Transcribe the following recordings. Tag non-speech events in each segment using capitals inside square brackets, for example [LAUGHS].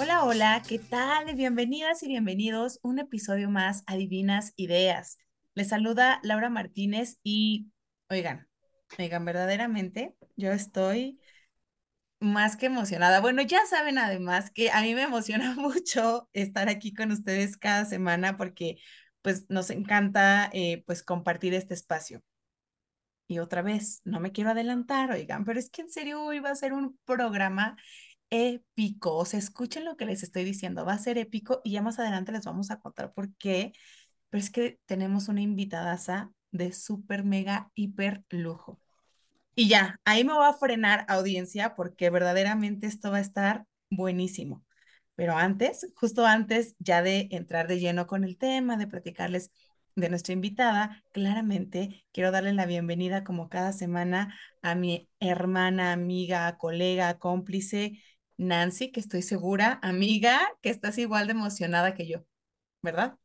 Hola, hola, ¿qué tal? Bienvenidas y bienvenidos un episodio más a Divinas Ideas. Les saluda Laura Martínez y, oigan, oigan, verdaderamente yo estoy más que emocionada. Bueno, ya saben además que a mí me emociona [LAUGHS] mucho estar aquí con ustedes cada semana porque pues nos encanta eh, pues compartir este espacio. Y otra vez, no me quiero adelantar, oigan, pero es que en serio hoy va a ser un programa épico. O sea, escuchen lo que les estoy diciendo, va a ser épico y ya más adelante les vamos a contar por qué. Pero es que tenemos una invitadaza de súper, mega, hiper lujo. Y ya, ahí me voy a frenar audiencia porque verdaderamente esto va a estar buenísimo. Pero antes, justo antes ya de entrar de lleno con el tema, de platicarles de nuestra invitada, claramente quiero darle la bienvenida como cada semana a mi hermana, amiga, colega, cómplice, Nancy, que estoy segura, amiga, que estás igual de emocionada que yo, ¿verdad?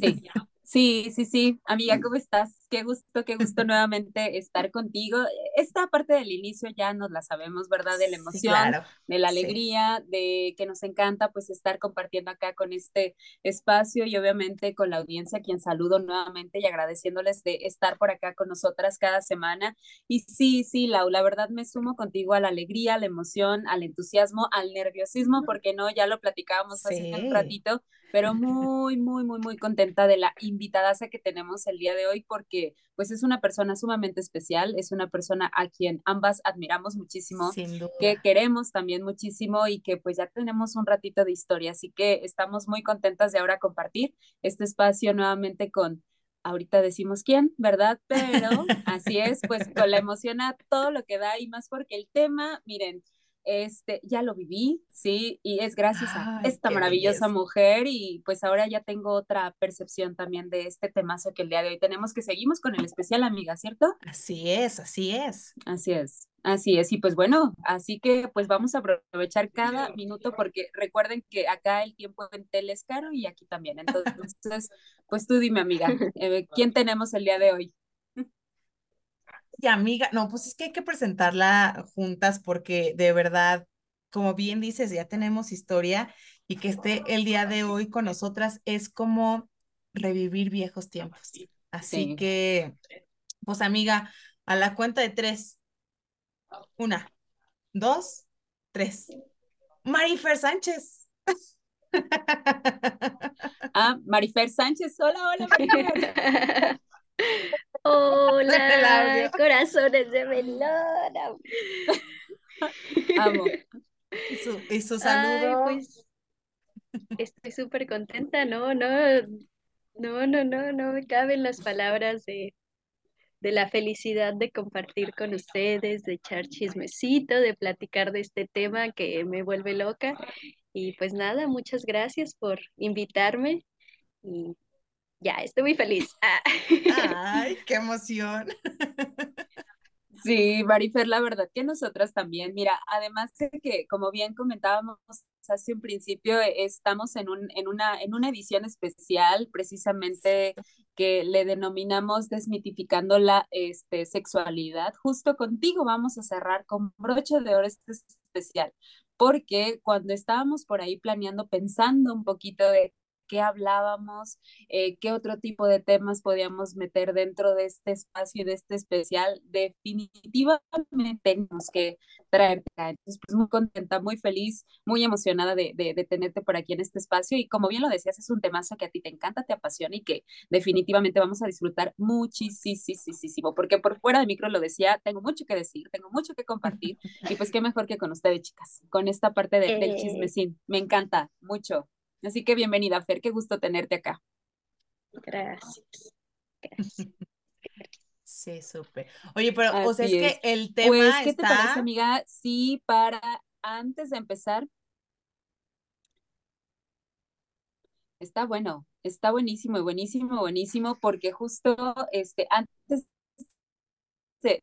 Sí, [LAUGHS] Sí, sí, sí. Amiga, ¿cómo estás? Qué gusto, qué gusto nuevamente estar contigo. Esta parte del inicio ya nos la sabemos, ¿verdad? De la emoción, de la alegría, de que nos encanta pues estar compartiendo acá con este espacio y obviamente con la audiencia, a quien saludo nuevamente y agradeciéndoles de estar por acá con nosotras cada semana. Y sí, sí, Lau, la verdad me sumo contigo a la alegría, a la emoción, al entusiasmo, al nerviosismo, porque no, ya lo platicábamos hace un ratito pero muy, muy, muy, muy contenta de la invitada que tenemos el día de hoy porque pues es una persona sumamente especial, es una persona a quien ambas admiramos muchísimo, que queremos también muchísimo y que pues ya tenemos un ratito de historia, así que estamos muy contentas de ahora compartir este espacio nuevamente con ahorita decimos quién, ¿verdad? Pero así es, pues con la [LAUGHS] emoción a todo lo que da y más porque el tema, miren, este, ya lo viví, sí, y es gracias a esta maravillosa mujer y pues ahora ya tengo otra percepción también de este temazo que el día de hoy tenemos que seguimos con el especial, amiga, ¿cierto? Así es, así es. Así es. Así es, y pues bueno, así que pues vamos a aprovechar cada minuto porque recuerden que acá el tiempo en tele es caro y aquí también. Entonces, pues tú dime, amiga, [LAUGHS] eh, ¿quién tenemos el día de hoy? Y amiga, no, pues es que hay que presentarla juntas porque de verdad, como bien dices, ya tenemos historia y que esté el día de hoy con nosotras es como revivir viejos tiempos. Así que, pues amiga, a la cuenta de tres. Una, dos, tres. Marifer Sánchez. Ah, Marifer Sánchez, hola, hola, [LAUGHS] Marifer. Hola, [LAUGHS] corazones de melón. Amo. Y su, saludo. pues, estoy súper contenta, ¿no? No, no, no, no, no me caben las palabras de, de la felicidad de compartir con ustedes, de echar chismecito, de platicar de este tema que me vuelve loca. Y pues nada, muchas gracias por invitarme y ya, estoy muy feliz. Ay, [LAUGHS] qué emoción. Sí, Marifer, la verdad que nosotras también, mira, además de que, como bien comentábamos hace un principio, estamos en, un, en, una, en una edición especial precisamente que le denominamos Desmitificando la este, Sexualidad. Justo contigo vamos a cerrar con broche de oro este especial, porque cuando estábamos por ahí planeando, pensando un poquito de qué hablábamos, eh, qué otro tipo de temas podíamos meter dentro de este espacio y de este especial. Definitivamente tenemos que traerte acá. Entonces, pues muy contenta, muy feliz, muy emocionada de, de, tenerte por aquí en este espacio. Y como bien lo decías, es un temazo que a ti te encanta, te apasiona y que definitivamente vamos a disfrutar muchísimo, porque por fuera de micro lo decía, tengo mucho que decir, tengo mucho que compartir. [LAUGHS] Y pues qué mejor que con ustedes, chicas, con esta parte de, del eh. chismecín. Me encanta mucho. Así que bienvenida, Fer, qué gusto tenerte acá. Gracias. [LAUGHS] Sí, súper. Oye, pero, o sea, es, que el tema pues, ¿qué te parece, amiga? Sí, para antes de empezar. Está bueno, está buenísimo, buenísimo, buenísimo, porque justo este, antes de,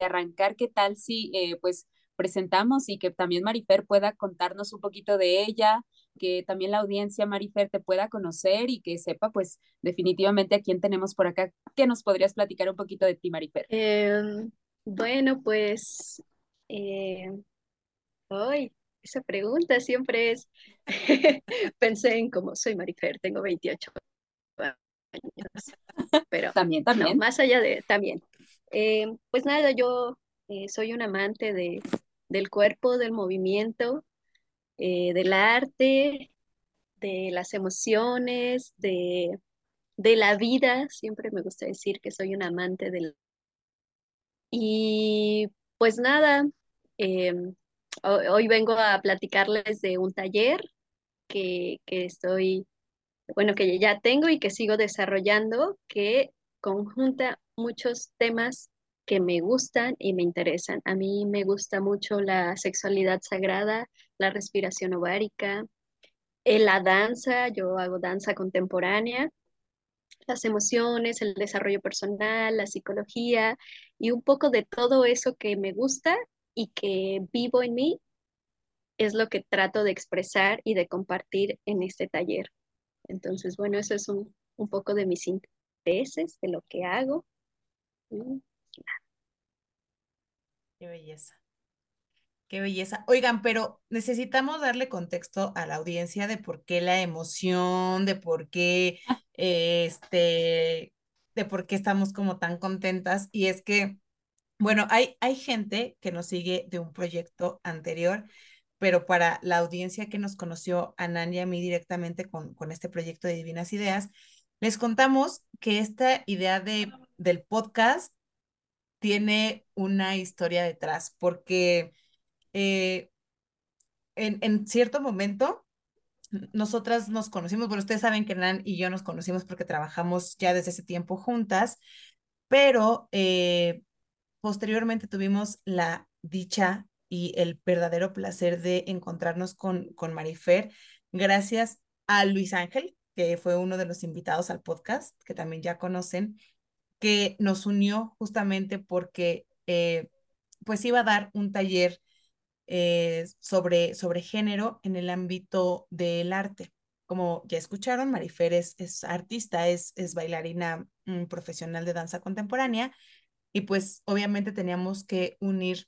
arrancar, ¿qué tal si, eh, pues, presentamos y que también Marifer pueda contarnos un poquito de ella, que también la audiencia Marifer te pueda conocer y que sepa pues definitivamente a quién tenemos por acá. ¿Qué nos podrías platicar un poquito de ti, Marifer? Em, bueno, pues eh, hoy esa pregunta siempre es, [LAUGHS] pensé en cómo soy Marifer, tengo 28 pero también, también. más allá de, también. Eh, pues nada, yo eh, soy un amante de, del cuerpo, del movimiento, eh, del arte, de las emociones, de, de la vida. Siempre me gusta decir que soy un amante del... Y pues nada, hoy, vengo a platicarles de un taller que, que estoy bueno, que ya tengo y que sigo desarrollando, que conjunta muchos temas que me gustan y me interesan. A mí me gusta mucho la sexualidad sagrada, la respiración ovárica, eh, la danza, yo hago danza contemporánea, las emociones, el desarrollo personal, la psicología y un poco de todo eso que me gusta y que vivo en mí es lo que trato de expresar y de compartir en este taller. Entonces, bueno, eso es un, poco de mis intereses, de lo que hago. Qué belleza. Qué belleza. Oigan, pero necesitamos darle contexto a la audiencia de por qué la emoción, de por qué este, de por qué estamos como tan contentas. Y es que, bueno, hay, hay gente que nos sigue de un proyecto anterior pero para la audiencia que nos conoció a Nani y a mí directamente con, con este proyecto de Divinas Ideas, les contamos que esta idea de, del podcast tiene una historia detrás, porque eh, en, en, cierto momento nosotras nos conocimos, bueno, ustedes saben que Nan y yo nos conocimos porque trabajamos ya desde ese tiempo juntas, pero eh, posteriormente tuvimos la dicha y el verdadero placer de encontrarnos con, con Marifer, gracias a Luis Ángel, que fue uno de los invitados al podcast, que también ya conocen, que nos unió justamente porque eh, pues iba a dar un taller eh, sobre, sobre género en el ámbito del arte. Como ya escucharon, Marifer es, es artista, es, es bailarina mm, profesional de danza contemporánea y pues obviamente teníamos que unir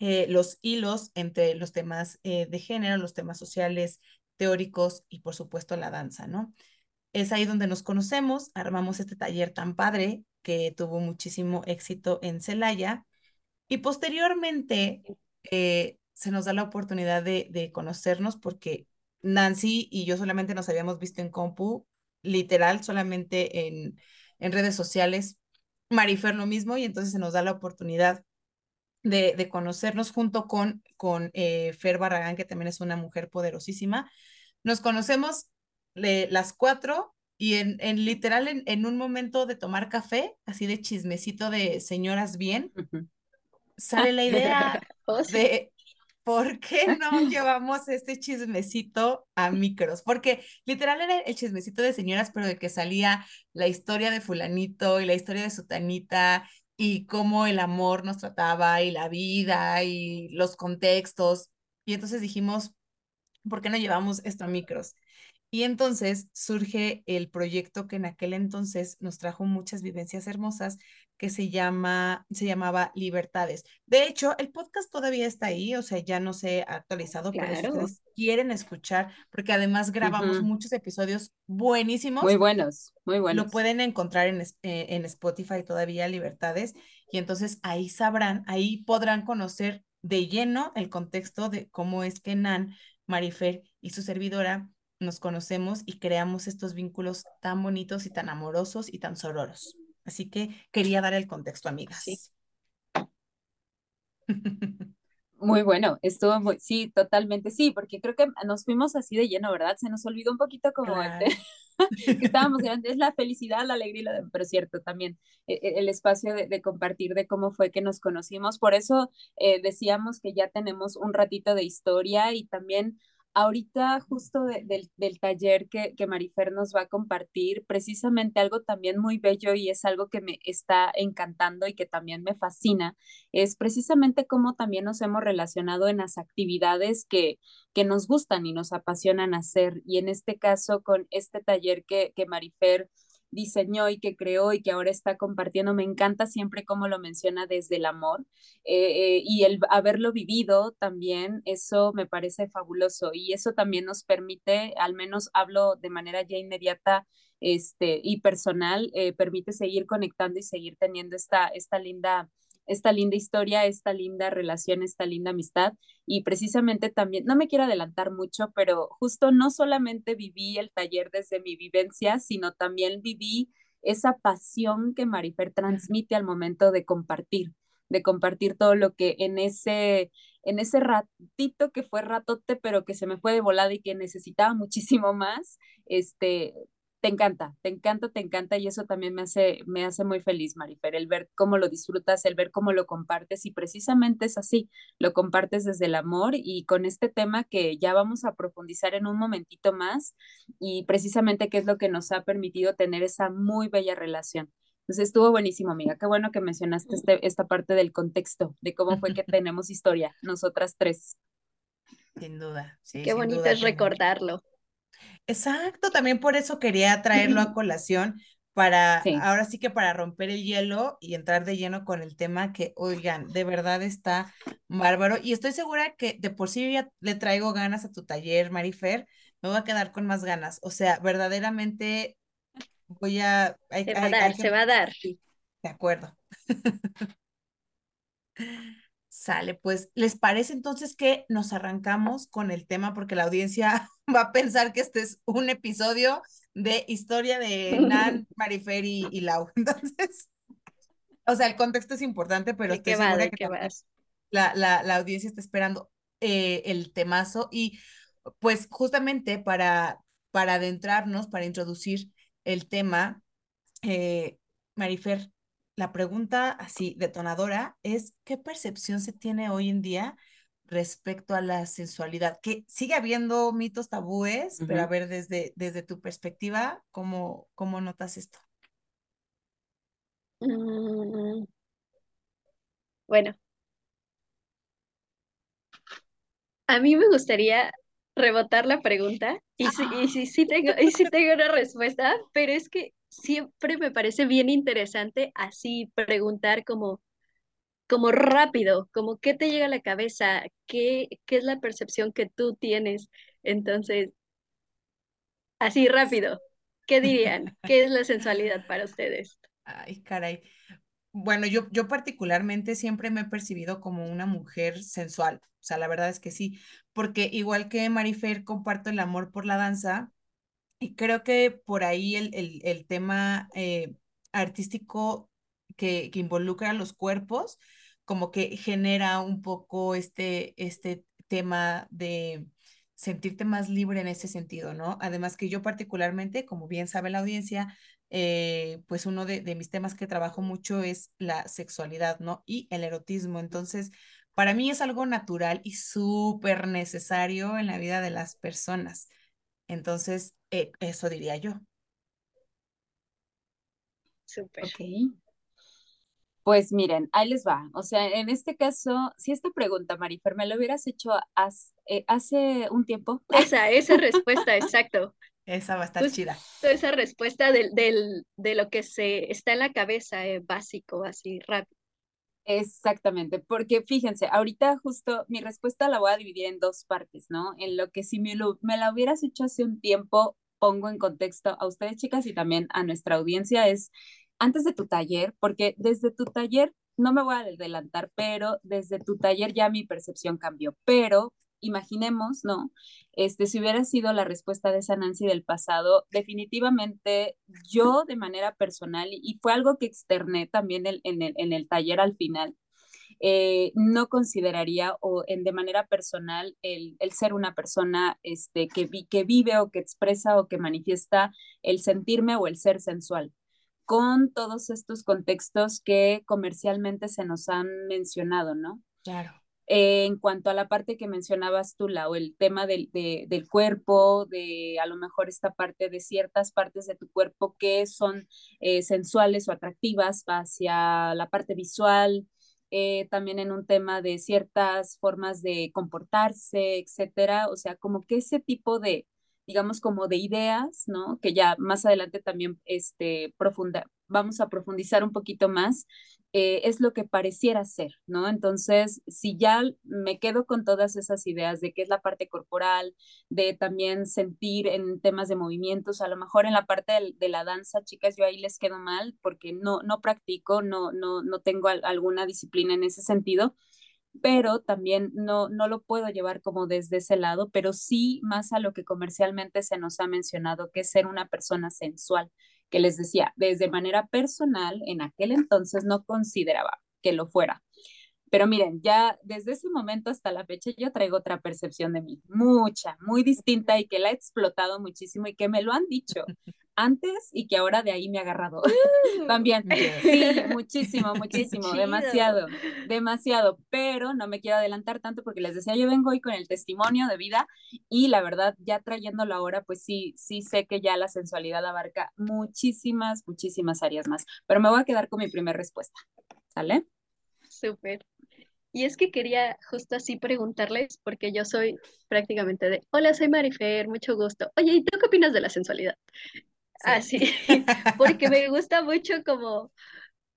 eh, los hilos entre los temas de género, los temas sociales, teóricos y por supuesto la danza, ¿no? Es ahí donde nos conocemos, armamos este taller tan padre que tuvo muchísimo éxito en Celaya y posteriormente eh, se nos da la oportunidad de, de conocernos porque Nancy y yo solamente nos habíamos visto en compu, literal, solamente en, en redes sociales. Marifer lo mismo y entonces se nos da la oportunidad de, conocernos junto con, con eh, Fer Barragán, que también es una mujer poderosísima. Nos conocemos las cuatro y en, en literal en, en, un momento de tomar café, así de chismecito de señoras bien, sale la [LAUGHS] idea de por qué [LAUGHS] no llevamos este chismecito a micros, porque literal era el chismecito de señoras, pero de que salía la historia de fulanito y la historia de sutanita y cómo el amor nos trataba y la vida y los contextos. Y entonces dijimos, ¿por qué no llevamos esto a micros? Y entonces surge el proyecto que en aquel entonces nos trajo muchas vivencias hermosas, que se llama, se llamaba Libertades. De hecho, el podcast todavía está ahí, o sea, ya no se ha actualizado, pero si ustedes quieren escuchar, porque además grabamos muchos episodios buenísimos. Muy buenos, muy buenos. Lo pueden encontrar en, eh, en Spotify todavía, Libertades, y entonces ahí sabrán, ahí podrán conocer de lleno el contexto de cómo es que Nan, Marifer y su servidora nos conocemos y creamos estos vínculos tan bonitos y tan amorosos y tan sororos. Así que quería dar el contexto, amigas. Sí. Muy bueno, estuvo muy, sí, totalmente, sí, porque creo que nos fuimos así de lleno, ¿verdad? Se nos olvidó un poquito como [LAUGHS] que estábamos grandes, es la felicidad, la alegría, pero cierto, también e, e, el, espacio de, compartir de cómo fue que nos conocimos, por eso eh, decíamos que ya tenemos un ratito de historia y también ahorita justo del, taller que, que Marifer nos va a compartir, precisamente algo también muy bello y es algo que me está encantando y que también me fascina, es precisamente cómo también nos hemos relacionado en las actividades que, que nos gustan y nos apasionan hacer. Y en este caso, con este taller que, que Marifer diseñó y que creó y que ahora está compartiendo. Me encanta siempre cómo lo menciona desde el amor eh, eh, y el haberlo vivido también, eso me parece fabuloso y eso también nos permite, al menos hablo de manera ya inmediata este, y personal, eh, permite seguir conectando y seguir teniendo esta, esta linda esta linda historia, esta linda relación, esta linda amistad. Y precisamente también, no me quiero adelantar mucho, pero justo no solamente viví el taller desde mi vivencia, sino también viví esa pasión que Marifer transmite al momento de compartir, de compartir todo lo que en ese, en ese ratito que fue ratote, pero que se me fue de volada y que necesitaba muchísimo más, este, te encanta, te encanta, te encanta y eso también me hace, me hace muy feliz, Marifer, el ver cómo lo disfrutas, el ver cómo lo compartes y precisamente es así, lo compartes desde el amor y con este tema que ya vamos a profundizar en un momentito más y precisamente qué es lo que nos ha permitido tener esa muy bella relación. Entonces estuvo buenísimo, amiga. Qué bueno que mencionaste este, esta parte del contexto, de cómo fue que [LAUGHS] tenemos historia, nosotras tres. Sin duda, sí. Qué bonito es recordarlo. Exacto, también por eso quería traerlo a [CLEARS THROAT] colación para, ahora sí que para romper el hielo y entrar de lleno con el tema que, oigan, de verdad está bárbaro. Y estoy segura que de por sí ya le traigo ganas a tu taller, Marifer, me voy a quedar con más ganas. O sea, verdaderamente voy a... se va a dar, se va a dar. de acuerdo. [LAUGHS] Sale, pues, ¿les parece entonces que nos arrancamos con el tema? Porque la audiencia [LAUGHS] va a pensar que este es un episodio de historia de Nan, [LAUGHS] Marifer y, Lau. [LAUGHS] Entonces, o sea, el contexto es importante, pero estoy segura que la, la, la, audiencia está esperando eh, el temazo. Y pues justamente para, para adentrarnos, para introducir el tema, eh, Marifer, la pregunta así detonadora es, ¿qué percepción se tiene hoy en día respecto a la sensualidad? Que sigue habiendo mitos tabúes, pero a ver, desde, desde tu perspectiva, ¿cómo, cómo notas esto? Mm, bueno, a mí me gustaría rebotar la pregunta y sí, y sí, sí tengo, y sí tengo una respuesta, pero es que siempre me parece bien interesante así preguntar como, como rápido, como qué te llega a la cabeza, qué, qué es la percepción que tú tienes. Entonces, así rápido, ¿qué dirían? [LAUGHS] ¿Qué es la sensualidad para ustedes? Ay, caray. Bueno, yo, yo particularmente siempre me he percibido como una mujer sensual. O sea, la verdad es que sí, porque igual que Marifer comparto el amor por la danza, y creo que por ahí el, el, tema eh, artístico que, que, involucra los cuerpos, como que genera un poco este, este tema de sentirte más libre en ese sentido, ¿no? Además que yo particularmente, como bien sabe la audiencia, eh, pues uno de, de mis temas que trabajo mucho es la sexualidad, ¿no? Y el erotismo. Entonces, para mí es algo natural y súper necesario en la vida de las personas. Entonces, eh, eso diría yo. Súper. Ok. Pues miren, ahí les va. O sea, en este caso, si esta pregunta, Marifer, me lo hubieras hecho eh, hace, un tiempo. [LAUGHS] Esa, esa respuesta, exacto. Esa va a estar chida. Esa respuesta del, del, de lo que se está en la cabeza, eh, básico, así rápido. Exactamente, porque fíjense, ahorita justo mi respuesta la voy a dividir en dos partes, ¿no? En lo que si me, me la hubieras hecho hace un tiempo, pongo en contexto a ustedes chicas y también a nuestra audiencia es antes de tu taller, porque desde tu taller, no me voy a adelantar, pero desde tu taller ya mi percepción cambió, pero imaginemos, ¿no? Este, si hubiera sido la respuesta de esa Nancy del pasado, definitivamente yo de manera personal, y fue algo que externé también en, el, en el taller al final, eh, no consideraría o en, de manera personal el, el ser una persona este, que, vi, que vive o que expresa o que manifiesta el sentirme o el ser sensual con todos estos contextos que comercialmente se nos han mencionado, ¿no? Claro. Eh, en cuanto a la parte que mencionabas tú, o el tema del, del cuerpo, de a lo mejor esta parte de ciertas partes de tu cuerpo que son eh, sensuales o atractivas hacia la parte visual, eh, también en un tema de ciertas formas de comportarse, etcétera. O sea, como que ese tipo de, digamos, como de ideas, ¿no? Que ya más adelante también este, profunda, vamos a profundizar un poquito más, eh, es lo que pareciera ser, ¿no? Entonces, si ya me quedo con todas esas ideas de qué es la parte corporal, de también sentir en temas de movimientos, a lo mejor en la parte de, la danza, chicas, yo ahí les quedo mal porque no, no practico, no, no, no tengo alguna disciplina en ese sentido, pero también no, no lo puedo llevar como desde ese lado, pero sí más a lo que comercialmente se nos ha mencionado, que es ser una persona sensual, que les decía, desde manera personal, en aquel entonces no consideraba que lo fuera. Pero miren, ya desde ese momento hasta la fecha yo traigo otra percepción de mí, mucha, muy distinta y que la he explotado muchísimo y que me lo han dicho [LAUGHS] antes y que ahora de ahí me ha agarrado [LAUGHS] también. Sí, [LAUGHS] muchísimo, muchísimo, demasiado, demasiado, pero no me quiero adelantar tanto porque les decía, yo vengo hoy con el testimonio de vida y la verdad, ya trayéndolo ahora, pues sí, sí sé que ya la sensualidad abarca muchísimas, muchísimas áreas más, pero me voy a quedar con mi primera respuesta, ¿sale? Súper. Y es que quería justo así preguntarles, porque yo soy prácticamente de, hola, soy Marifer, mucho gusto. Oye, ¿y tú qué opinas de la sensualidad? Así, [LAUGHS] [LAUGHS] porque me gusta mucho como,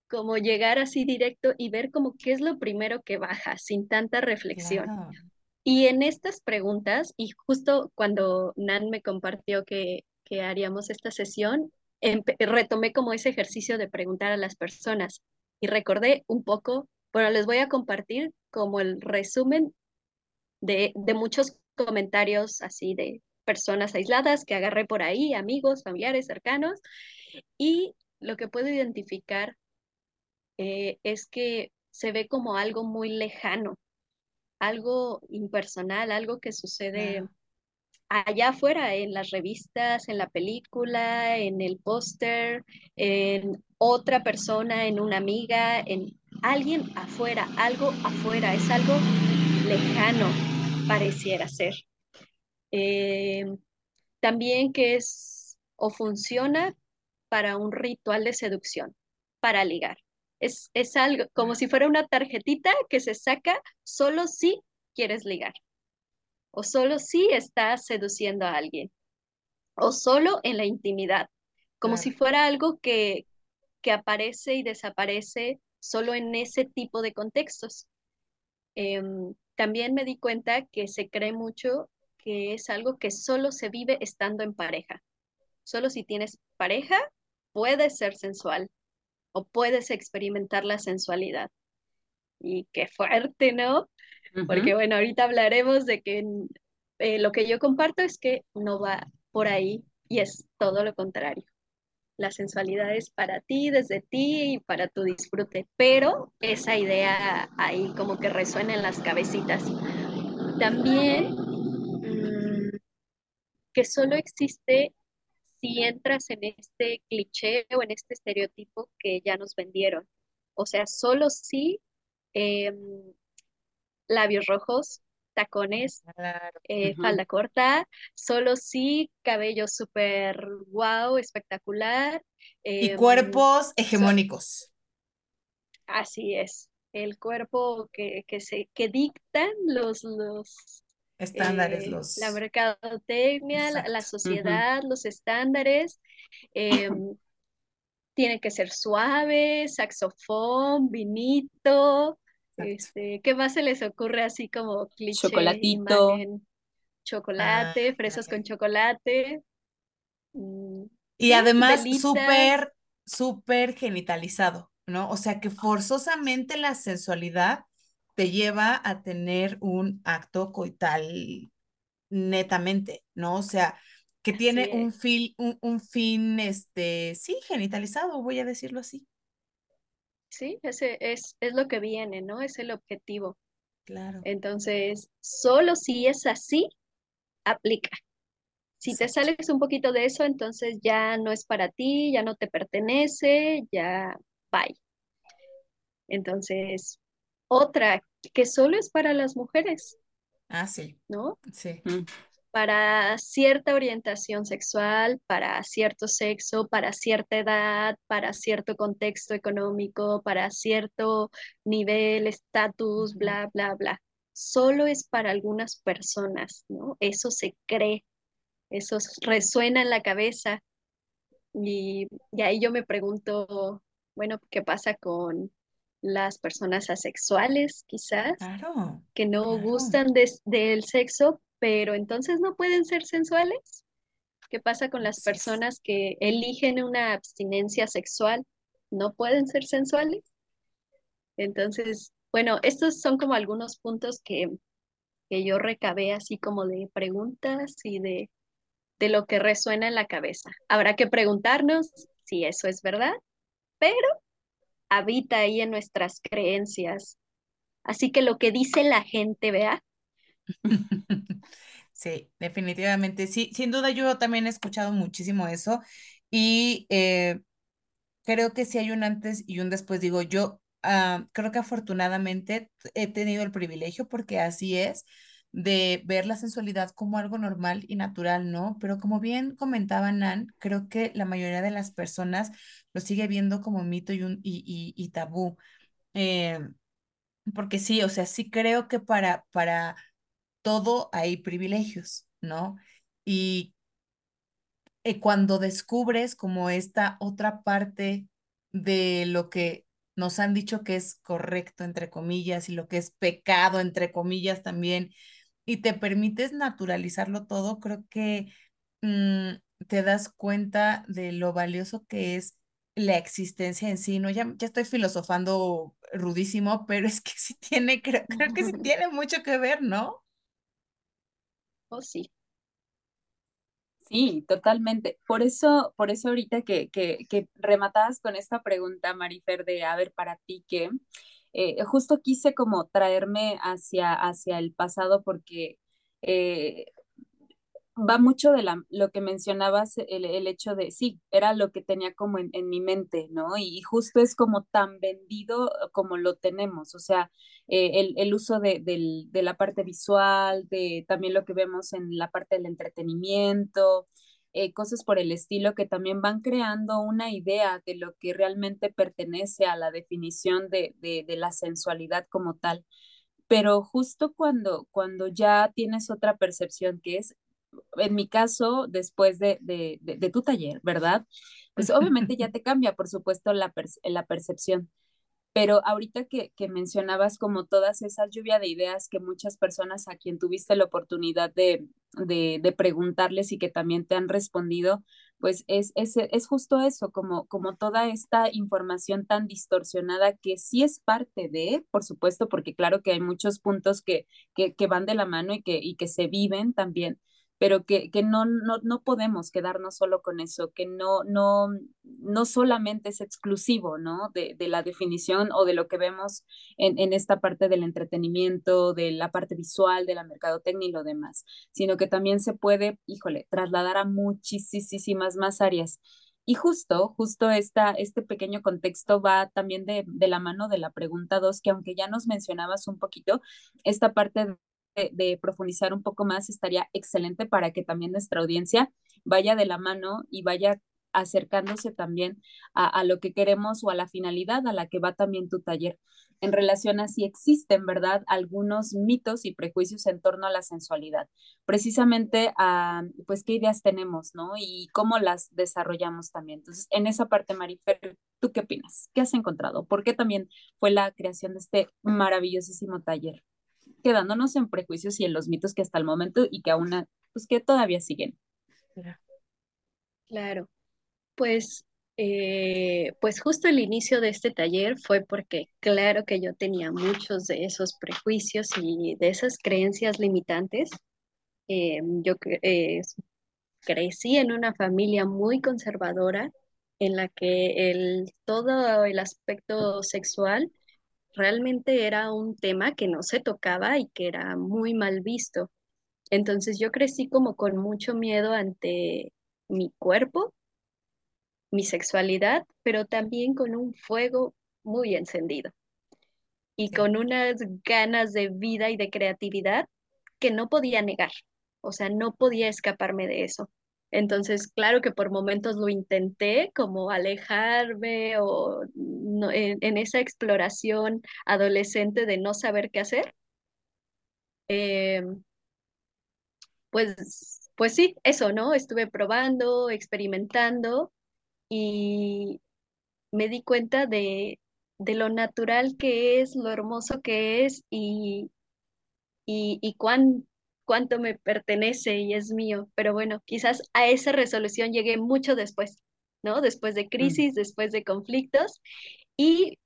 como llegar así directo y ver como qué es lo primero que baja, sin tanta reflexión. Y en estas preguntas, y justo cuando Nan me compartió que, que haríamos esta sesión, retomé como ese ejercicio de preguntar a las personas y recordé un poco bueno, les voy a compartir como el resumen de, muchos comentarios así de personas aisladas que agarré por ahí, amigos, familiares, cercanos, y lo que puedo identificar eh, es que se ve como algo muy lejano, algo impersonal, algo que sucede allá afuera, en las revistas, en la película, en el póster, en otra persona, en una amiga, en alguien afuera, algo afuera, es algo lejano, pareciera ser. Eh, también que es o funciona para un ritual de seducción, para ligar. Es, es algo como si fuera una tarjetita que se saca solo si quieres ligar o solo si estás seduciendo a alguien, o solo en la intimidad, como si fuera algo que, que aparece y desaparece solo en ese tipo de contextos. Em, también me di cuenta que se cree mucho que es algo que solo se vive estando en pareja. Solo si tienes pareja, puedes ser sensual o puedes experimentar la sensualidad. Y qué fuerte, ¿no? Porque bueno, ahorita hablaremos de que eh, lo que yo comparto es que no va por ahí y es todo lo contrario. La sensualidad es para ti, desde ti y para tu disfrute, pero esa idea ahí como que resuena en las cabecitas. También que solo existe si entras en este cliché o en este estereotipo que ya nos vendieron. O sea, solo si em, labios rojos, tacones, eh, falda corta, solo sí, cabello súper wow, espectacular. y em, cuerpos hegemónicos. así es, el cuerpo que, que, se, que dictan los, los estándares, eh, los... La mercadotecnia, la, sociedad, los estándares. Em, [LAUGHS] tiene que ser suave, saxofón, vinito, este, ¿qué más se les ocurre así como cliché? Chocolatito. Chocolate, ah, fresas con chocolate. Mm, y además súper, súper genitalizado, ¿no? O sea que forzosamente la sensualidad te lleva a tener un acto coital netamente, ¿no? O sea, que tiene un, un, un fin, este, sí, genitalizado, voy a decirlo así. Sí, ese es, es lo que viene, ¿no? Es el objetivo. Claro. Entonces, solo si es así, aplica. Si te sales un poquito de eso, entonces ya no es para ti, ya no te pertenece, ya bye. Entonces, otra que solo es para las mujeres. Ah, sí. ¿No? Sí. Mm. Para cierta orientación sexual, para cierto sexo, para cierta edad, para cierto contexto económico, para cierto nivel, estatus, bla, bla, bla. Solo es para algunas personas, ¿no? Eso se cree, eso resuena en la cabeza. Y, y ahí yo me pregunto, bueno, ¿qué pasa con las personas asexuales, quizás, que no gustan del sexo, pero entonces no pueden ser sensuales. ¿Qué pasa con las personas que eligen una abstinencia sexual? ¿No pueden ser sensuales? Entonces, bueno, estos son como algunos puntos que, que yo recabé así como de preguntas y de, de lo que resuena en la cabeza. Habrá que preguntarnos si eso es verdad, pero habita ahí en nuestras creencias. Así que lo que dice la gente, vea. [LAUGHS] Sí, definitivamente. Sí, sin duda yo también he escuchado muchísimo eso y eh, creo que sí hay un antes y un después. Digo, yo ah, creo que afortunadamente he tenido el privilegio porque así es de ver la sensualidad como algo normal y natural, ¿no? Pero como bien comentaba Nan, creo que la mayoría de las personas lo sigue viendo como mito y, un, y, y, tabú. Eh, porque sí, o sea, sí creo que para, para todo hay privilegios, ¿no? Y eh, cuando descubres como esta otra parte de lo que nos han dicho que es correcto, entre comillas, y lo que es pecado, entre comillas, también, y te permites naturalizarlo todo, creo que mm, te das cuenta de lo valioso que es la existencia en sí, ¿no? Ya, ya estoy filosofando rudísimo, [LAUGHS] pero es que sí tiene, creo, creo que sí [LAUGHS] tiene mucho que ver, ¿no? Oh, sí. Sí, totalmente. Por eso, por eso ahorita que, que, que rematabas con esta pregunta, Marifer, de a ver, para ti, ¿qué? Eh, justo quise como traerme hacia, hacia el pasado porque eh, va mucho de la, lo que mencionabas, el, el, hecho de, sí, era lo que tenía como en, en mi mente, ¿no? Y, justo es como tan vendido como lo tenemos, o sea, eh, el, el, uso de, de, la parte visual, de también lo que vemos en la parte del entretenimiento, eh, cosas por el estilo que también van creando una idea de lo que realmente pertenece a la definición de, de, de la sensualidad como tal pero justo cuando, cuando ya tienes otra percepción que es en mi caso, después de, de, de, tu taller, ¿verdad? Pues obviamente ya [LAUGHS] te cambia, por supuesto, la, la percepción. Pero ahorita que, que, mencionabas como todas esas lluvia de ideas que muchas personas a quien tuviste la oportunidad de, de, preguntarles y que también te han respondido, pues es, es, es, justo eso, como, como toda esta información tan distorsionada que sí es parte de, por supuesto, porque claro que hay muchos puntos que, que, que van de la mano y que, y que se viven también, pero que, que no, no, no, podemos quedarnos solo con eso, que no, no, no solamente es exclusivo, ¿no? De, de la definición o de lo que vemos en, en, esta parte del entretenimiento, de la parte visual, de la mercadotecnia y lo demás, sino que también se puede, híjole, trasladar a muchísimas más áreas. Y justo, justo esta, este pequeño contexto va también de, de la mano de la pregunta 2, que aunque ya nos mencionabas un poquito, esta parte de, profundizar un poco más estaría excelente para que también nuestra audiencia vaya de la mano y vaya acercándose también a, lo que queremos o a la finalidad a la que va también tu taller en relación a si existen, ¿verdad?, algunos mitos y prejuicios en torno a la sensualidad. Precisamente, a, pues, qué ideas tenemos, ¿no? Y cómo las desarrollamos también. Entonces, en esa parte, Marifer, ¿tú qué opinas? ¿Qué has encontrado? ¿Por qué también fue la creación de este maravillosísimo taller? Quedándonos en prejuicios y en los mitos que hasta el momento y que aún, pues que todavía siguen. Claro, pues, eh, pues justo el inicio de este taller fue porque claro que yo tenía muchos de esos prejuicios y de esas creencias limitantes. Eh, yo eh, crecí en una familia muy conservadora en la que el, todo el aspecto sexual realmente era un tema que no se tocaba y que era muy mal visto. Entonces yo crecí como con mucho miedo ante mi cuerpo, mi sexualidad, pero también con un fuego muy encendido. y con unas ganas de vida y de creatividad que no podía negar. O sea, no podía escaparme de eso. Entonces, claro que por momentos lo intenté, como alejarme o en, esa exploración adolescente de no saber qué hacer. Em, pues, pues sí, eso, ¿no? Estuve probando, experimentando y me di cuenta de, lo natural que es, lo hermoso que es y, y, y cuán cuánto me pertenece y es mío. Pero bueno, quizás a esa resolución llegué mucho después, ¿no? Después de mm. crisis, después de conflictos y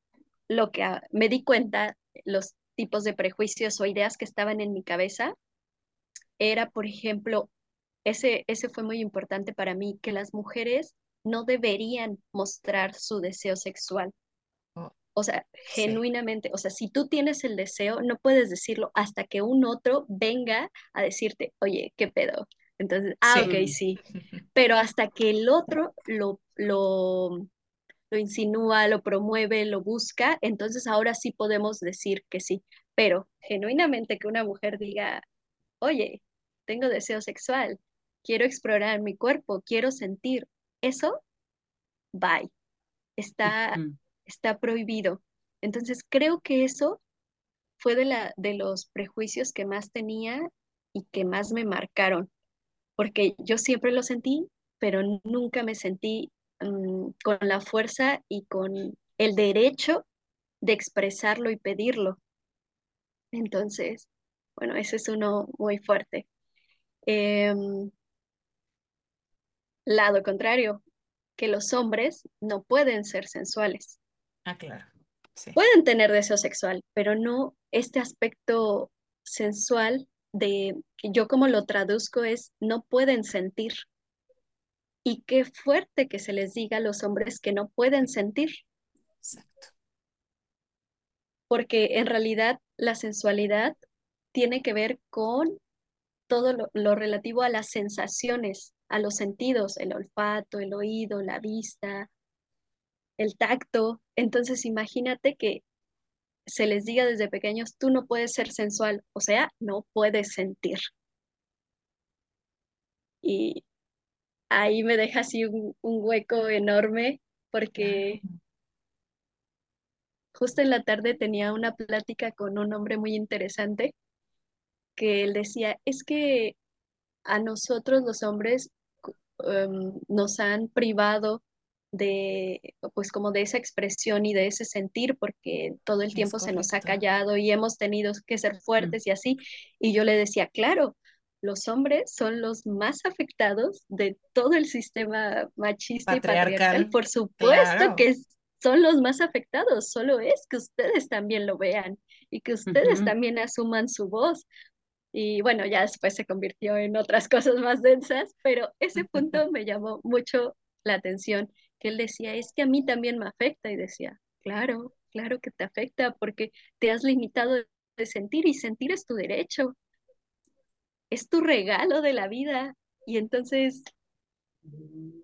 lo que me di cuenta, los tipos de prejuicios o ideas que estaban en mi cabeza, era, por ejemplo, ese, ese fue muy importante para mí, que las mujeres no deberían mostrar su deseo sexual. O sea, genuinamente, o sea, si tú tienes el deseo, no puedes decirlo hasta que un otro venga a decirte, oye, ¿qué pedo? Entonces, ah, ok, sí. [LAUGHS] Pero hasta que el otro lo, lo, lo insinúa, lo promueve, lo busca, entonces ahora sí podemos decir que sí. Pero genuinamente que una mujer diga, oye, tengo deseo sexual, quiero explorar mi cuerpo, quiero sentir, eso, bye. Está, está prohibido. Entonces creo que eso fue de, la, de los prejuicios que más tenía y que más me marcaron, porque yo siempre lo sentí, pero nunca me sentí mm, con la fuerza y con el derecho de expresarlo y pedirlo. Entonces, bueno, ese es uno muy fuerte. Em, lado contrario, que los hombres no pueden ser sensuales. Ah, claro. Pueden tener deseo sexual, pero no este aspecto sensual de yo como lo traduzco es no pueden sentir. Y qué fuerte que se les diga a los hombres que no pueden sentir. Exacto. Porque en realidad la sensualidad tiene que ver con todo lo, lo relativo a las sensaciones, a los sentidos, el olfato, el oído, la vista, el tacto. Entonces imagínate que se les diga desde pequeños, tú no puedes ser sensual, o sea, no puedes sentir. Y ahí me deja así un, hueco enorme porque justo en la tarde tenía una plática con un hombre muy interesante que él decía, es que a nosotros los hombres em, nos han privado de, pues como de esa expresión y de ese sentir, porque todo el tiempo se nos ha callado y hemos tenido que ser fuertes y así. Y yo le decía, claro, los hombres son los más afectados de todo el sistema machista y patriarcal. Por supuesto que son los más afectados, solo es que ustedes también lo vean y que ustedes también asuman su voz. Y bueno, ya después se convirtió en otras [LAUGHS] cosas más densas, pero ese punto [LAUGHS] me llamó mucho la atención que él decía, es que a mí también me afecta y decía, claro, claro que te afecta porque te has limitado de sentir y sentir es tu derecho, es tu regalo de la vida y entonces,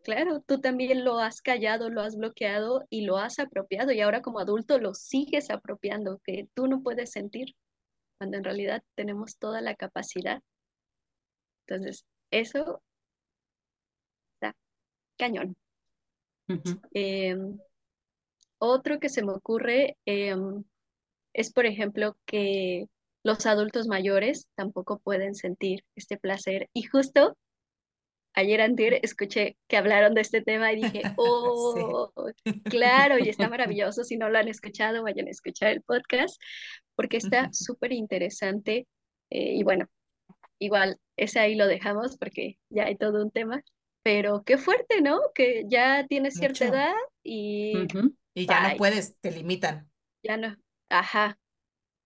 claro, tú también lo has callado, lo has bloqueado y lo has apropiado y ahora como adulto lo sigues apropiando, que tú no puedes sentir cuando en realidad tenemos toda la capacidad. Entonces, eso está cañón. Em, otro que se me ocurre em, es, por ejemplo, que los adultos mayores tampoco pueden sentir este placer. Y justo ayer antier escuché que hablaron de este tema y dije, [LAUGHS] oh, claro, y está maravilloso. Si no lo han escuchado, vayan a escuchar el podcast porque está súper interesante. Eh, y bueno, igual, ese ahí lo dejamos porque ya hay todo un tema pero qué fuerte, ¿no? Que ya tienes cierta edad y... Y ya no puedes, te limitan. Ya no, ajá.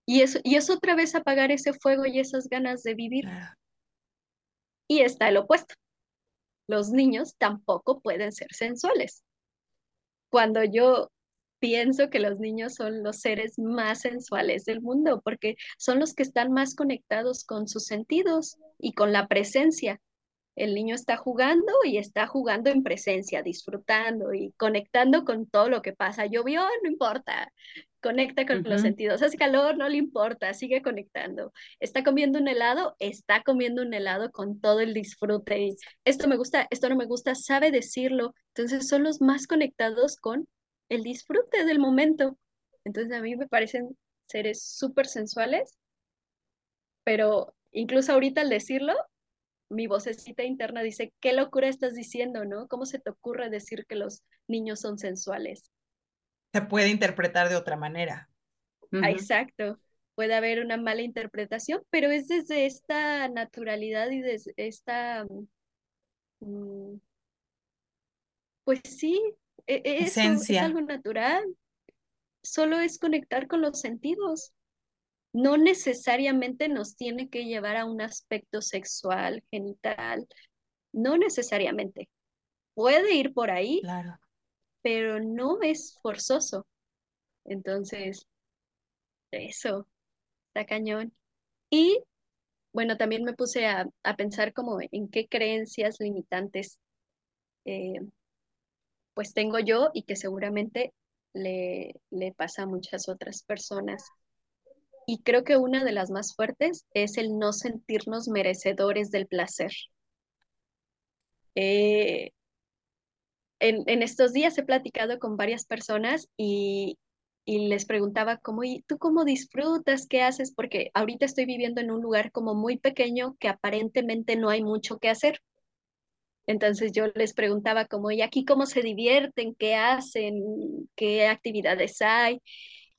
Y eso, y es otra vez apagar ese fuego y esas ganas de vivir. Y está el opuesto. Los niños tampoco pueden ser sensuales. Cuando yo pienso que los niños son los seres más sensuales del mundo, porque son los que están más conectados con sus sentidos y con la presencia el niño está jugando y está jugando en presencia, disfrutando y conectando con todo lo que pasa. Llovió, no importa. Conecta con los sentidos. Hace calor, no le importa, sigue conectando. Está comiendo un helado, está comiendo un helado con todo el disfrute. esto me gusta, esto no me gusta, sabe decirlo. Entonces son los más conectados con el disfrute del momento. Entonces a mí me parecen seres súper sensuales, pero incluso ahorita al decirlo, mi vocecita interna dice, qué locura estás diciendo, ¿no? ¿Cómo se te ocurre decir que los niños son sensuales? Se puede interpretar de otra manera. Exacto. Puede haber una mala interpretación, pero es desde esta naturalidad y desde esta... Mm, pues sí, e, e, es, es algo natural. Solo es conectar con los sentidos no necesariamente nos tiene que llevar a un aspecto sexual, genital, no necesariamente. Puede ir por ahí, claro. Pero no es forzoso. Entonces, eso, está cañón. Y bueno, también me puse a, pensar como en qué creencias limitantes eh, pues tengo yo y que seguramente le, le pasa a muchas otras personas. Y creo que una de las más fuertes es el no sentirnos merecedores del placer. Eh, en, estos días he platicado con varias personas y, les preguntaba, ¿cómo, ¿y tú cómo disfrutas? ¿Qué haces? Porque ahorita estoy viviendo en un lugar como muy pequeño que aparentemente no hay mucho que hacer. Entonces yo les preguntaba como, ¿y aquí cómo se divierten? ¿Qué hacen? ¿Qué actividades hay?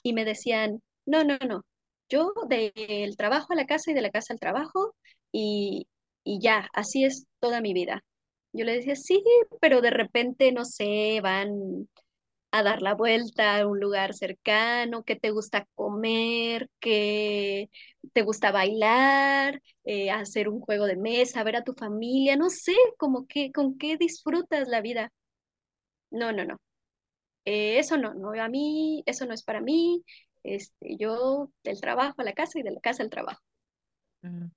Y me decían, no, no, no, yo del trabajo a la casa y de la casa al trabajo y, ya, así es toda mi vida. Yo le decía, sí, pero de repente, no sé, van a dar la vuelta a un lugar cercano, que te gusta comer, que te gusta bailar, eh, hacer un juego de mesa, ver a tu familia, no sé, como que, con qué disfrutas la vida. No, no, no. Eh, eso no, no, a mí, eso no es para mí, este, yo del trabajo a la casa y de la casa al trabajo. Mm.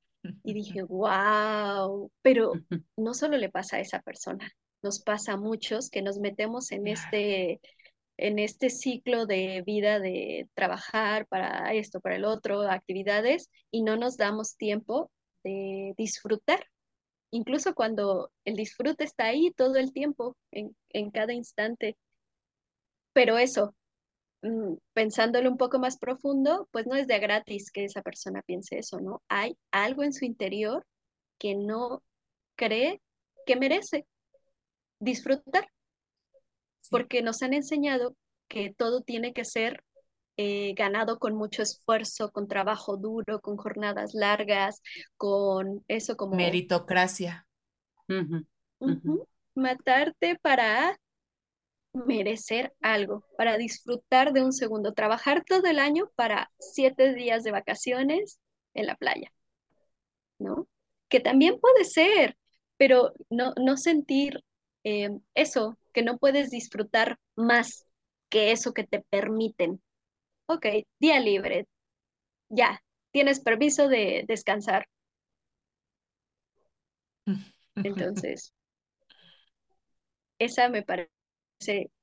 Y [LAUGHS] dije, wow, pero no solo le pasa a esa persona, nos pasa a muchos que nos metemos en este, en este ciclo de vida de trabajar para esto, para el otro, actividades, y no nos damos tiempo de disfrutar. Incluso cuando el disfrute está ahí todo el tiempo, en, en cada instante. Pero eso, pensándolo un poco más profundo, pues no es de gratis que esa persona piense eso, ¿no? Hay algo en su interior que no cree que merece disfrutar, porque nos han enseñado que todo tiene que ser eh, ganado con mucho esfuerzo, con trabajo duro, con jornadas largas, con eso como... Meritocracia. Matarte para merecer algo, para disfrutar de un segundo, trabajar todo el año para siete días de vacaciones en la playa, ¿no? Que también puede ser, pero no, no sentir eh, eso, que no puedes disfrutar más que eso que te permiten. Ok, día libre, ya, tienes permiso de descansar. [LAUGHS] Entonces, [LAUGHS] esa me parece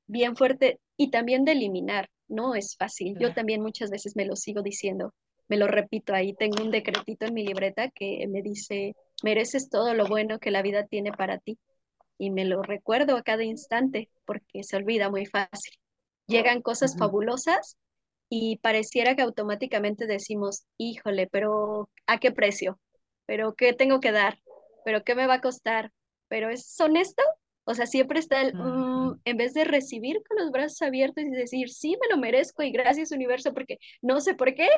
bien fuerte y también de eliminar. No es fácil. Yo también muchas veces me lo sigo diciendo, me lo repito ahí. Tengo un decretito en mi libreta que me dice, mereces todo lo bueno que la vida tiene para ti. Y me lo recuerdo a cada instante porque se olvida muy fácil. Llegan cosas fabulosas y pareciera que automáticamente decimos, híjole, pero ¿a qué precio? ¿Pero qué tengo que dar? ¿Pero qué me va a costar? ¿Pero es honesto? O sea, siempre está el, mm", en vez de recibir con los brazos abiertos y decir, sí, me lo merezco y gracias universo, porque no sé por qué,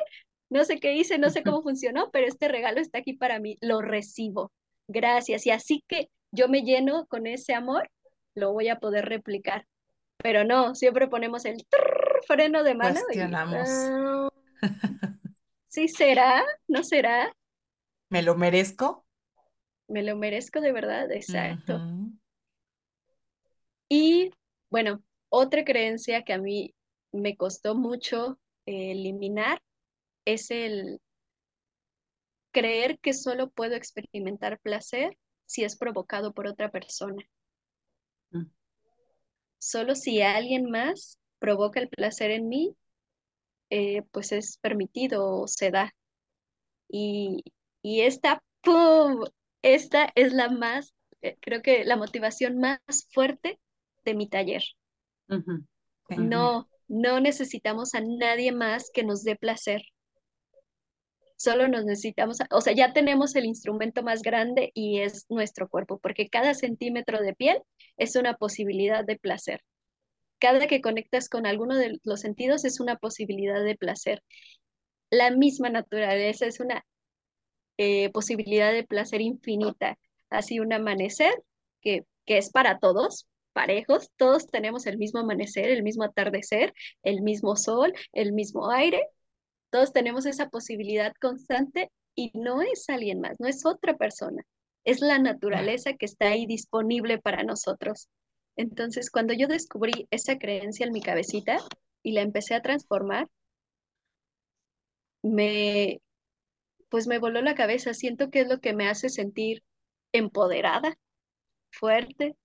no sé qué hice, no sé cómo funcionó, pero este regalo está aquí para mí, lo recibo. Gracias. Y así que yo me lleno con ese amor, lo voy a poder replicar. Pero no, siempre ponemos el freno de mano. Cuestionamos. Ah, [LAUGHS] sí será, no será. ¿Me lo merezco? Me lo merezco de verdad, exacto. Y bueno, otra creencia que a mí me costó mucho eh, eliminar es el creer que solo puedo experimentar placer si es provocado por otra persona. Mm. Solo si alguien más provoca el placer en mí, eh, pues es permitido o se da. Y, y esta, ¡pum! Esta es la más, eh, creo que la motivación más fuerte de mi taller. No, no necesitamos a nadie más que nos dé placer. Solo nos necesitamos, o sea, ya tenemos el instrumento más grande y es nuestro cuerpo, porque cada centímetro de piel es una posibilidad de placer. Cada que conectas con alguno de los sentidos es una posibilidad de placer. La misma naturaleza es una eh, posibilidad de placer infinita. Así un amanecer que, que es para todos, parejos, todos tenemos el mismo amanecer, el mismo atardecer, el mismo sol, el mismo aire, todos tenemos esa posibilidad constante y no es alguien más, no es otra persona, es la naturaleza que está ahí disponible para nosotros. Entonces, cuando yo descubrí esa creencia en mi cabecita y la empecé a transformar, me, pues me voló la cabeza. Siento que es lo que me hace sentir empoderada, fuerte,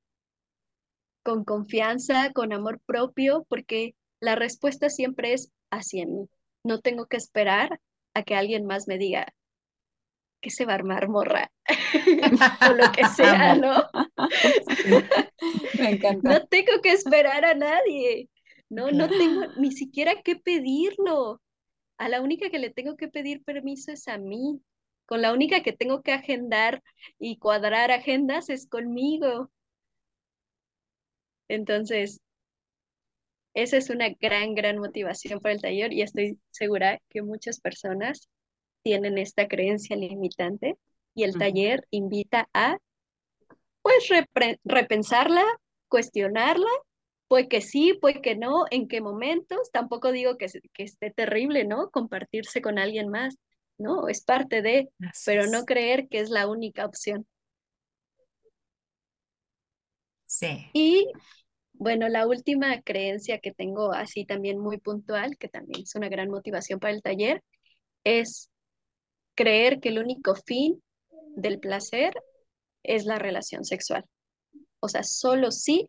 con confianza, con amor propio, porque la respuesta siempre es hacia mí. No tengo que esperar a que alguien más me diga que se va a armar morra [LAUGHS] o lo que [LAUGHS] sea, ¿no? me [LAUGHS] encanta. No tengo que esperar a nadie. No, no tengo ni siquiera que pedirlo. A la única que le tengo que pedir permiso es a mí. Con la única que tengo que agendar y cuadrar agendas es conmigo. Entonces, esa es una gran, gran motivación para el taller y estoy segura que muchas personas tienen esta creencia limitante y el taller invita a, pues, repensarla, cuestionarla, pues que sí, pues que no, en qué momentos. Tampoco digo que, que esté terrible, ¿no? Compartirse con alguien más, ¿no? Es parte de, pero no creer que es la única opción. Y bueno, la última creencia que tengo así también muy puntual, que también es una gran motivación para el taller, es creer que el único fin del placer es la relación sexual. O sea, solo si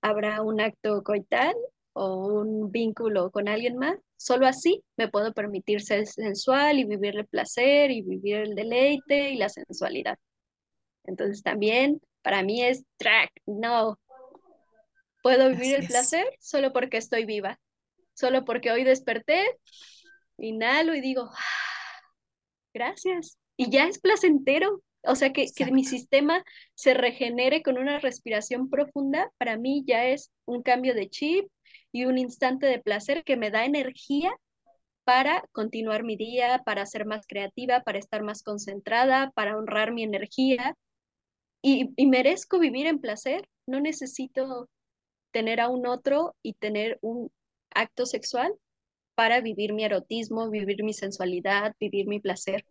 habrá un acto coital o un vínculo con alguien más, solo así me puedo permitir ser sensual y vivir el placer y vivir el deleite y la sensualidad. Entonces también para mí es track, no, Puedo vivir el placer solo porque estoy viva, solo porque hoy desperté, inhalo y digo, ah, gracias. Y ya es placentero. O sea, que, que mi sistema se regenere con una respiración profunda, para mí ya es un cambio de chip y un instante de placer que me da energía para continuar mi día, para ser más creativa, para estar más concentrada, para honrar mi energía. Y, y merezco vivir en placer. No necesito tener a un otro y tener un acto sexual para vivir mi erotismo, vivir mi sensualidad, vivir mi placer.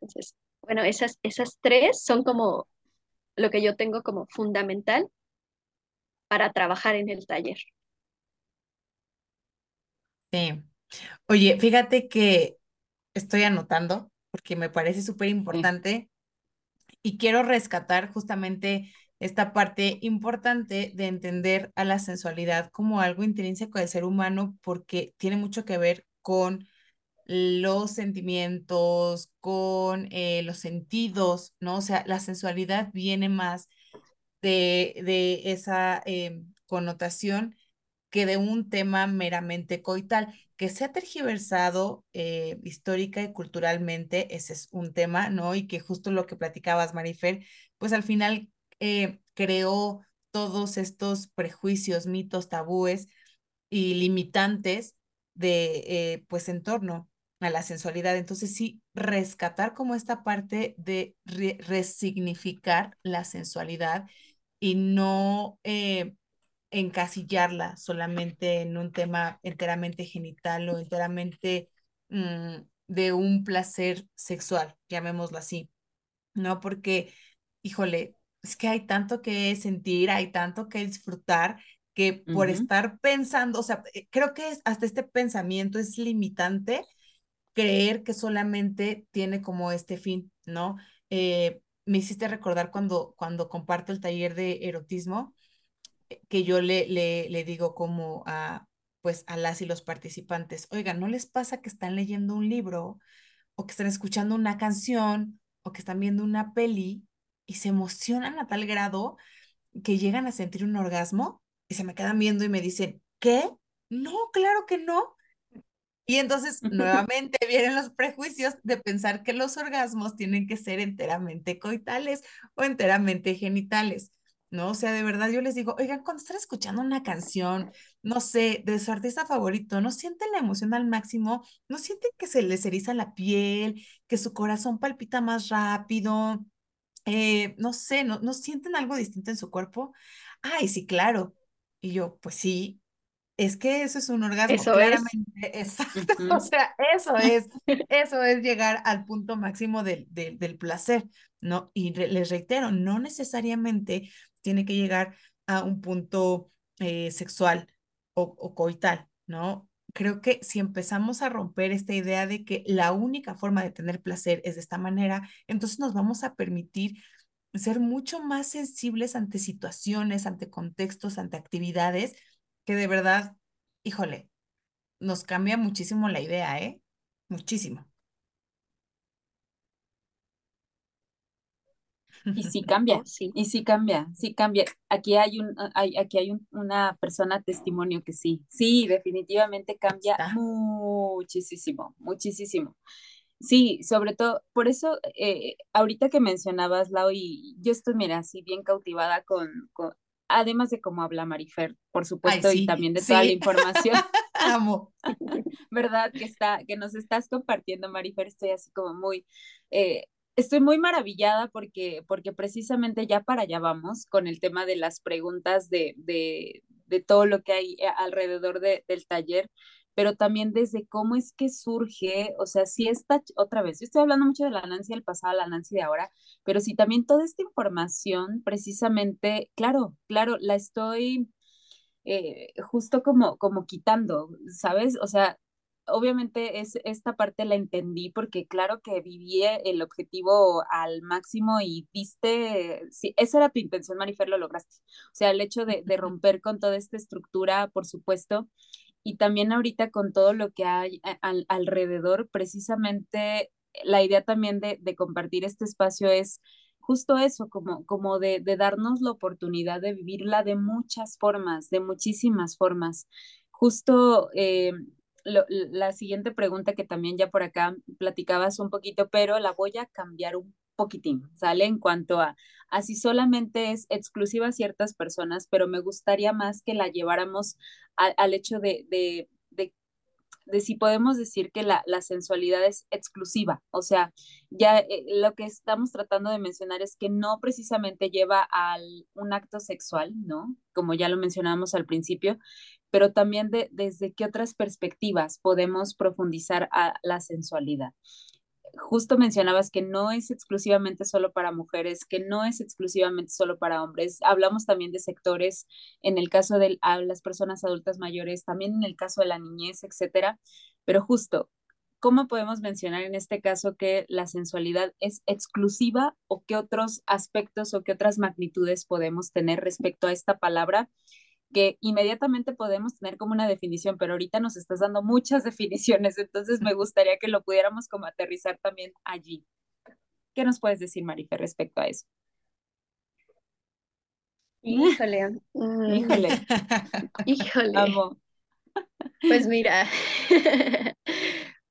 Entonces, bueno, esas, esas tres son como lo que yo tengo como fundamental para trabajar en el taller. Sí. Oye, fíjate que estoy anotando porque me parece súper importante y quiero rescatar justamente esta parte importante de entender a la sensualidad como algo intrínseco del ser humano porque tiene mucho que ver con los sentimientos, con eh, los sentidos, ¿no? O sea, la sensualidad viene más de, de esa eh, connotación que de un tema meramente coital, que se ha tergiversado eh, histórica y culturalmente, ese es un tema, ¿no? Y que justo lo que platicabas, Marifer, pues al final eh, creó todos estos prejuicios, mitos, tabúes y limitantes de, eh, pues, en torno a la sensualidad. Entonces, sí, rescatar como esta parte de resignificar la sensualidad y no encasillarla solamente en un tema enteramente genital o enteramente mm, de un placer sexual, llamémoslo así, ¿no? Porque, híjole, es que hay tanto que sentir, hay tanto que disfrutar, que por estar pensando, o sea, eh, creo que hasta este pensamiento es limitante creer que solamente tiene como este fin, ¿no? Eh, me hiciste recordar cuando, cuando comparto el taller de erotismo, que yo le, le, le digo como a, pues a las y los participantes, oigan, ¿no les pasa que están leyendo un libro o que están escuchando una canción o que están viendo una peli y se emocionan a tal grado que llegan a sentir un orgasmo y se me quedan viendo y me dicen, ¿qué? No, claro que no. Y entonces [LAUGHS] nuevamente vienen los prejuicios de pensar que los orgasmos tienen que ser enteramente coitales o enteramente genitales. ¿No? O sea, de verdad yo les digo, oigan, cuando están escuchando una canción, no sé, de su artista favorito, ¿no sienten la emoción al máximo? ¿No sienten que se les eriza la piel, que su corazón palpita más rápido? Eh, no sé, ¿no, ¿no sienten algo distinto en su cuerpo? Ay, sí, claro. Y yo, pues sí, es que eso es un orgasmo, eso claramente, [LAUGHS] exacto, o sea, eso [LAUGHS] es, eso es llegar al punto máximo del, del, placer, ¿no? Y les reitero, no necesariamente tiene que llegar a un punto eh, sexual o, o coital, ¿no? Creo que si empezamos a romper esta idea de que la única forma de tener placer es de esta manera, entonces nos vamos a permitir ser mucho más sensibles ante situaciones, ante contextos, ante actividades que de verdad, híjole, nos cambia muchísimo la idea, ¿eh? Muchísimo. Y sí [LAUGHS] cambia, oh, sí. y sí cambia, sí cambia. Aquí hay un, hay, aquí hay una persona testimonio que sí, sí, definitivamente cambia muchísimo, muchísimo. Sí, sobre todo, por eso, eh, ahorita que mencionabas, Lau, y yo estoy, mira, así bien cautivada con, con además de cómo habla Marifer, por supuesto, y también de toda la información. [LAUGHS] Amo. [LAUGHS] ¿Verdad? Que está, que nos estás compartiendo, Marifer, estoy así como muy, eh, estoy muy maravillada porque, porque precisamente ya para allá vamos con el tema de las preguntas de, de, de todo lo que hay alrededor de, del taller, pero también desde cómo es que surge, o sea, si esta, otra vez, yo estoy hablando mucho de la Nancy del pasado, la Nancy de ahora, pero si también toda esta información, precisamente, claro, claro, la estoy eh, justo como, como quitando, ¿sabes? O sea, obviamente es, esta parte la entendí porque claro que viví el objetivo al máximo y viste, si esa era tu intención, Marifer, lo lograste. O sea, el hecho de, de romper con toda esta estructura, por supuesto, y también ahorita con todo lo que hay alrededor, precisamente la idea también de, de, compartir este espacio es justo eso, como, como de, de, darnos la oportunidad de vivirla de muchas formas, de muchísimas formas. Justo eh, la siguiente pregunta que también ya por acá platicabas un poquito, pero la voy a cambiar un poquitín, ¿sale? En cuanto a, así solamente es exclusiva a ciertas personas, pero me gustaría más que la lleváramos al hecho de, de, de, si podemos decir que la, la, sensualidad es exclusiva, o sea, ya eh, lo que estamos tratando de mencionar es que no precisamente lleva a un acto sexual, ¿no? Como ya lo mencionábamos al principio, pero también de, desde qué otras perspectivas podemos profundizar a la sensualidad justo mencionabas que no es exclusivamente solo para mujeres, que no es exclusivamente solo para hombres. Hablamos también de sectores, en el caso de las personas adultas mayores, también en el caso de la niñez, etcétera. Pero justo, ¿cómo podemos mencionar en este caso que la sensualidad es exclusiva o qué otros aspectos o qué otras magnitudes podemos tener respecto a esta palabra? Que inmediatamente podemos tener como una definición, pero ahorita nos estás dando muchas [LAUGHS] definiciones, entonces me gustaría que lo pudiéramos como aterrizar también allí. ¿Qué nos puedes decir, Marife, respecto a eso? Híjole. [LAUGHS] Mm, híjole. [LAUGHS] Híjole. Pues mira,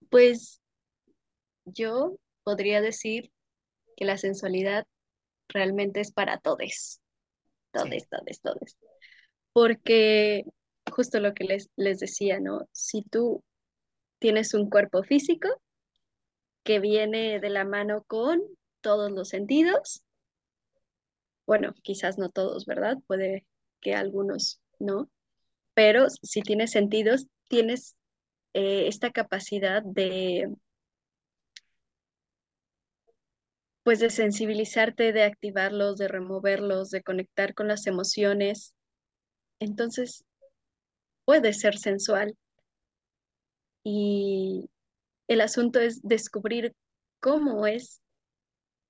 pues yo podría decir que la sensualidad realmente es para todos. Todos, todos, todos porque justo lo que les, les decía, ¿no? Si tú tienes un cuerpo físico que viene de la mano con todos los sentidos, bueno, quizás no todos, ¿verdad? Puede que algunos no, pero si tienes sentidos, tienes eh, esta capacidad de, pues de sensibilizarte, de activarlos, de removerlos, de conectar con las emociones entonces, puede ser sensual. Y el asunto es descubrir cómo es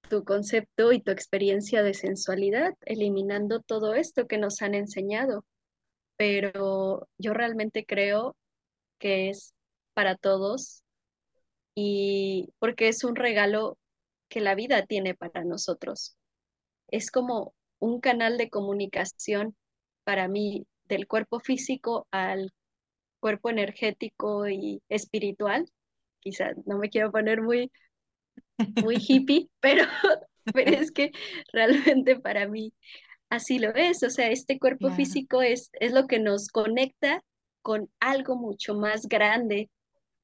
tu concepto y tu experiencia de sensualidad, eliminando todo esto que nos han enseñado. pero yo realmente creo que es para todos y porque es un regalo que la vida tiene para nosotros. Es como un canal de comunicación para mí del cuerpo físico al cuerpo energético y espiritual. Quizás no me quiero poner muy, muy [LAUGHS] hippie, pero, [LAUGHS] pero es que realmente para mí así lo es. O sea, este cuerpo físico es, es lo que nos conecta con algo mucho más grande.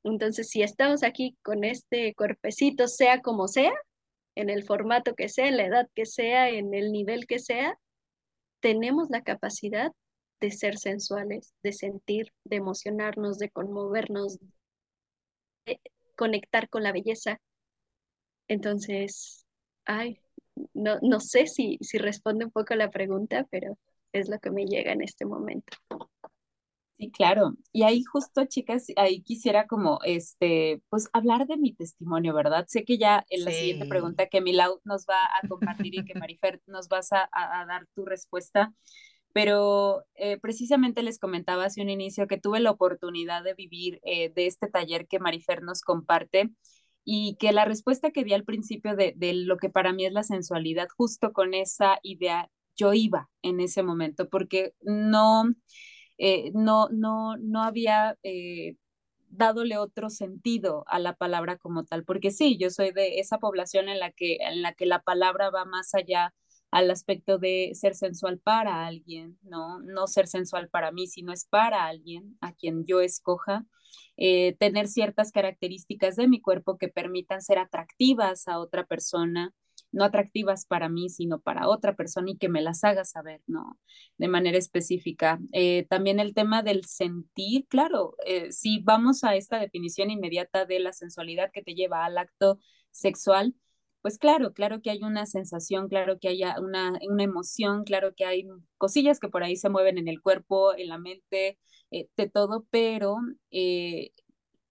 Entonces, si estamos aquí con este cuerpecito, sea como sea, en el formato que sea, en la edad que sea, en el nivel que sea, tenemos la capacidad de ser sensuales, de sentir, de emocionarnos, de conmovernos, de conectar con la belleza. Entonces, ay, no, no sé si, si responde un poco a la pregunta, pero es lo que me llega en este momento. Sí, claro. Y ahí justo, chicas, ahí quisiera como, este, pues hablar de mi testimonio, ¿verdad? Sé que ya en la siguiente pregunta que Milau nos va a compartir y que [LAUGHS] Marifer nos vas a, dar tu respuesta, pero eh, precisamente les comentaba hace un inicio que tuve la oportunidad de vivir eh, de este taller que Marifer nos comparte y que la respuesta que di al principio de, de lo que para mí es la sensualidad, justo con esa idea, yo iba en ese momento, porque no eh, no, no, no había eh, dadole otro sentido a la palabra como tal, porque sí, yo soy de esa población en la que, en la, que la palabra va más allá al aspecto de ser sensual para alguien, ¿no? No ser sensual para mí, sino es para alguien a quien yo escoja. Eh, tener ciertas características de mi cuerpo que permitan ser atractivas a otra persona, no atractivas para mí, sino para otra persona y que me las haga saber, ¿no? De manera específica. Eh, también el tema del sentir, claro, eh, si vamos a esta definición inmediata de la sensualidad que te lleva al acto sexual, pues claro, claro que hay una sensación, claro que hay una, una emoción, claro que hay cosillas que por ahí se mueven en el cuerpo, en la mente, eh, de todo, pero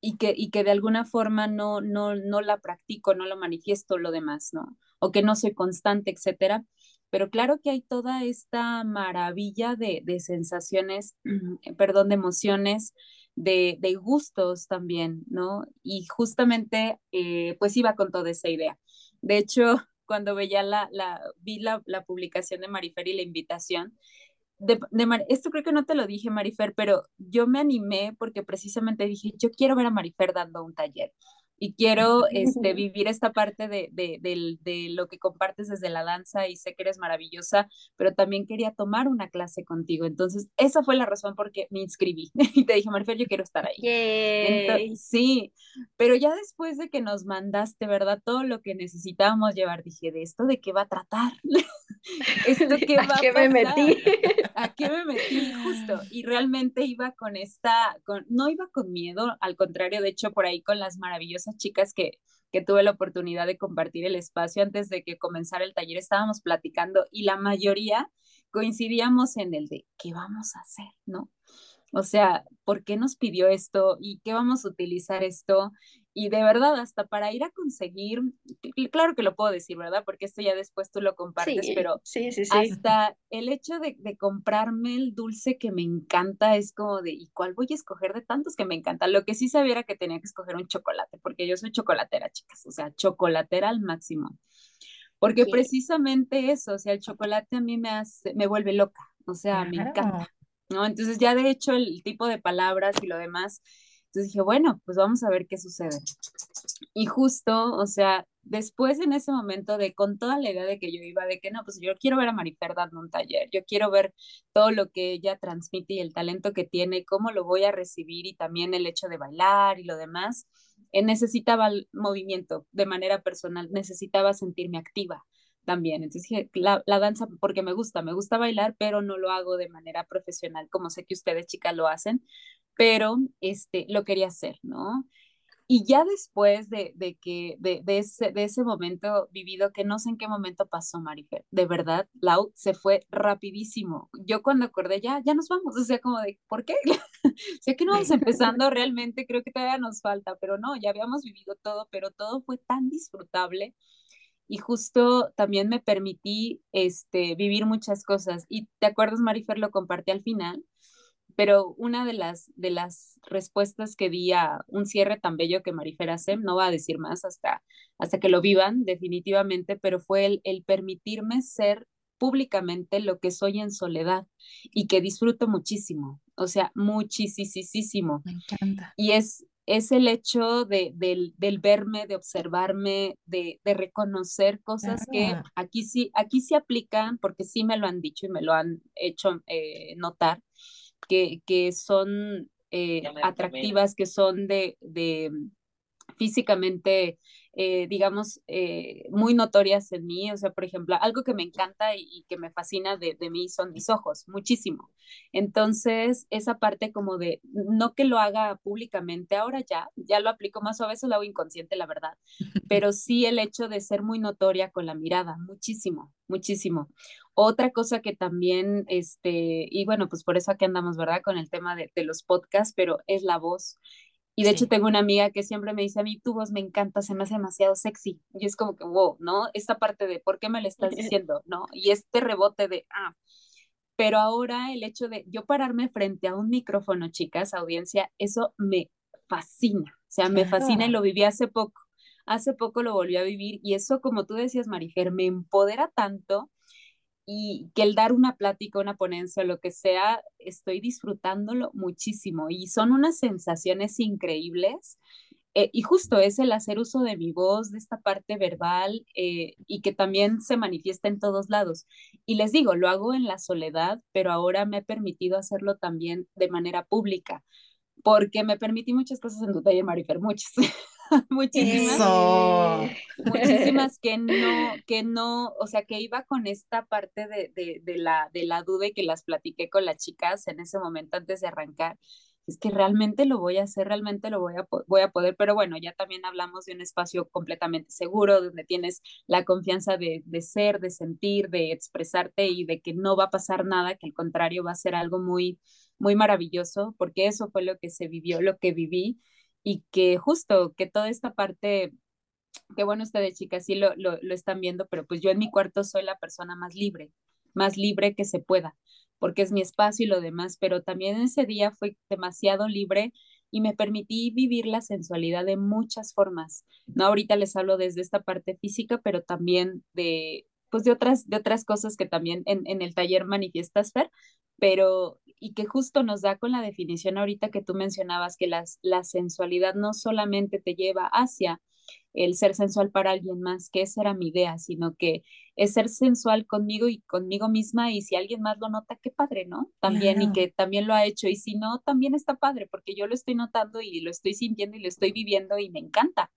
y que, y que de alguna forma no, no, no la practico, no lo manifiesto lo demás, ¿no? O que no soy constante, etcétera. Pero claro que hay toda esta maravilla de, de sensaciones, [CLEARS THROAT] perdón, de emociones, de, de, gustos también, ¿no? Y justamente, eh, pues iba con toda esa idea. De hecho, [LAUGHS] cuando veía la, vi la, publicación de Marifer y la invitación, de, esto creo que no te lo dije, Marifer, pero yo me animé porque precisamente dije, yo quiero ver a Marifer dando un taller y quiero este, [LAUGHS] vivir esta parte de, de, de, lo que compartes desde la danza y sé que eres maravillosa, pero también quería tomar una clase contigo. Entonces, esa fue la razón por qué me inscribí [LAUGHS] y te dije, Marifer, yo quiero estar ahí. sí, pero ya después de que nos mandaste, ¿verdad? Todo lo que necesitábamos llevar, dije, ¿de esto de qué va a tratar? [LAUGHS] ¿Esto qué va ¿A qué me metí? ¿A qué me metí? Justo. Y realmente iba con esta, con, no iba con miedo, al contrario, de hecho, por ahí con las maravillosas chicas que, que tuve la oportunidad de compartir el espacio antes de que comenzara el taller, estábamos platicando y la mayoría coincidíamos en el de qué vamos a hacer, ¿no? O sea, ¿por qué nos pidió esto y qué vamos a utilizar esto? Y de verdad, hasta para ir a conseguir, claro que lo puedo decir, ¿verdad? Porque esto ya después tú lo compartes, pero sí, sí, hasta el hecho de, de, comprarme el dulce que me encanta es como de, ¿y cuál voy a escoger de tantos que me encanta? Lo que sí sabía era que tenía que escoger un chocolate, porque yo soy chocolatera, chicas, o sea, chocolatera al máximo. Porque precisamente eso, o sea, el chocolate a mí me hace, me vuelve loca, o sea, me encanta. ¿no? Entonces ya de hecho el tipo de palabras y lo demás, entonces dije, bueno, pues vamos a ver qué sucede. Y justo, o sea, después en ese momento de con toda la idea de que yo iba, de que no, pues yo quiero ver a Marifer dando un taller, yo quiero ver todo lo que ella transmite y el talento que tiene, cómo lo voy a recibir y también el hecho de bailar y lo demás, eh, necesitaba el movimiento de manera personal, necesitaba sentirme activa también. Entonces dije, la, la, danza, porque me gusta, me gusta bailar, pero no lo hago de manera profesional, como sé que ustedes chicas lo hacen, pero este, lo quería hacer, ¿no? Y ya después de, de que, de, de, ese, de ese momento vivido, que no sé en qué momento pasó, Marifer, de verdad, Lau se fue rapidísimo. Yo cuando acordé, ya, ya nos vamos, o sea, como de, ¿por qué? [LAUGHS] o sea, que no vamos empezando realmente, creo que todavía nos falta, pero no, ya habíamos vivido todo, pero todo fue tan disfrutable y justo también me permití este, vivir muchas cosas. Y te acuerdas, Marifer, lo compartí al final, pero una de las, de las respuestas que di a un cierre tan bello que Marifer hace, no va a decir más hasta, hasta que lo vivan definitivamente, pero fue el, el permitirme ser públicamente lo que soy en soledad y que disfruto muchísimo, o sea, muchísimo. Me encanta. Y es, es el hecho de, del, del verme, de observarme, de, de reconocer cosas que aquí sí, aquí sí aplican, porque sí me lo han dicho y me lo han hecho eh, notar, que, que son eh, atractivas, que son de, de físicamente eh, digamos, eh, muy notorias en mí. O sea, por ejemplo, algo que me encanta y, que me fascina de, de, mí son mis ojos, muchísimo. Entonces, esa parte como de, no que lo haga públicamente, ahora ya, ya lo aplico más o a veces lo hago inconsciente, la verdad, [LAUGHS] pero sí el hecho de ser muy notoria con la mirada, muchísimo, muchísimo. Otra cosa que también, este, y bueno, pues por eso aquí andamos, ¿verdad? Con el tema de, de los podcasts, pero es la voz. Y de hecho tengo una amiga que siempre me dice, a mí tu voz me encanta, se me hace demasiado sexy. Y es como que, wow, ¿no? Esta parte de, ¿por qué me lo estás [LAUGHS] diciendo? ¿No? Y este rebote de, ah. Pero ahora el hecho de yo pararme frente a un micrófono, chicas, audiencia, eso me fascina. O sea, me fascina y lo viví hace poco. Hace poco lo volví a vivir y eso, como tú decías, Marifer, me empodera tanto y que el dar una plática, una ponencia, lo que sea, estoy disfrutándolo muchísimo y son unas sensaciones increíbles. Eh, y justo es el hacer uso de mi voz, de esta parte verbal eh, y que también se manifiesta en todos lados. Y les digo, lo hago en la soledad, pero ahora me he permitido hacerlo también de manera pública, porque me permití muchas cosas en tu taller, Marifer, muchas. [LAUGHS] [LAUGHS] muchísimas, [LAUGHS] muchísimas que no, que no, o sea, que iba con esta parte de, de, de, la, de la duda y que las platiqué con las chicas en ese momento antes de arrancar. Es que realmente lo voy a hacer, realmente lo voy a, voy a poder, pero bueno, ya también hablamos de un espacio completamente seguro, donde tienes la confianza de, de ser, de sentir, de expresarte y de que no va a pasar nada, que al contrario va a ser algo muy, muy maravilloso, porque eso fue lo que se vivió, lo que viví y que justo que toda esta parte, que bueno, ustedes chicas sí lo, lo, lo están viendo, pero pues yo en mi cuarto soy la persona más libre, más libre que se pueda, porque es mi espacio y lo demás, pero también ese día fue demasiado libre y me permití vivir la sensualidad de muchas formas. No ahorita les hablo desde esta parte física, pero también de pues de otras de otras cosas que también en, en el taller manifiestas Fer, pero y que justo nos da con la definición ahorita que tú mencionabas, que las, la sensualidad no solamente te lleva hacia el ser sensual para alguien más, que esa era mi idea, sino que es ser sensual conmigo y conmigo misma y si alguien más lo nota, qué padre, ¿no? También y que también lo ha hecho y si no, también está padre porque yo lo estoy notando y lo estoy sintiendo y lo estoy viviendo y me encanta,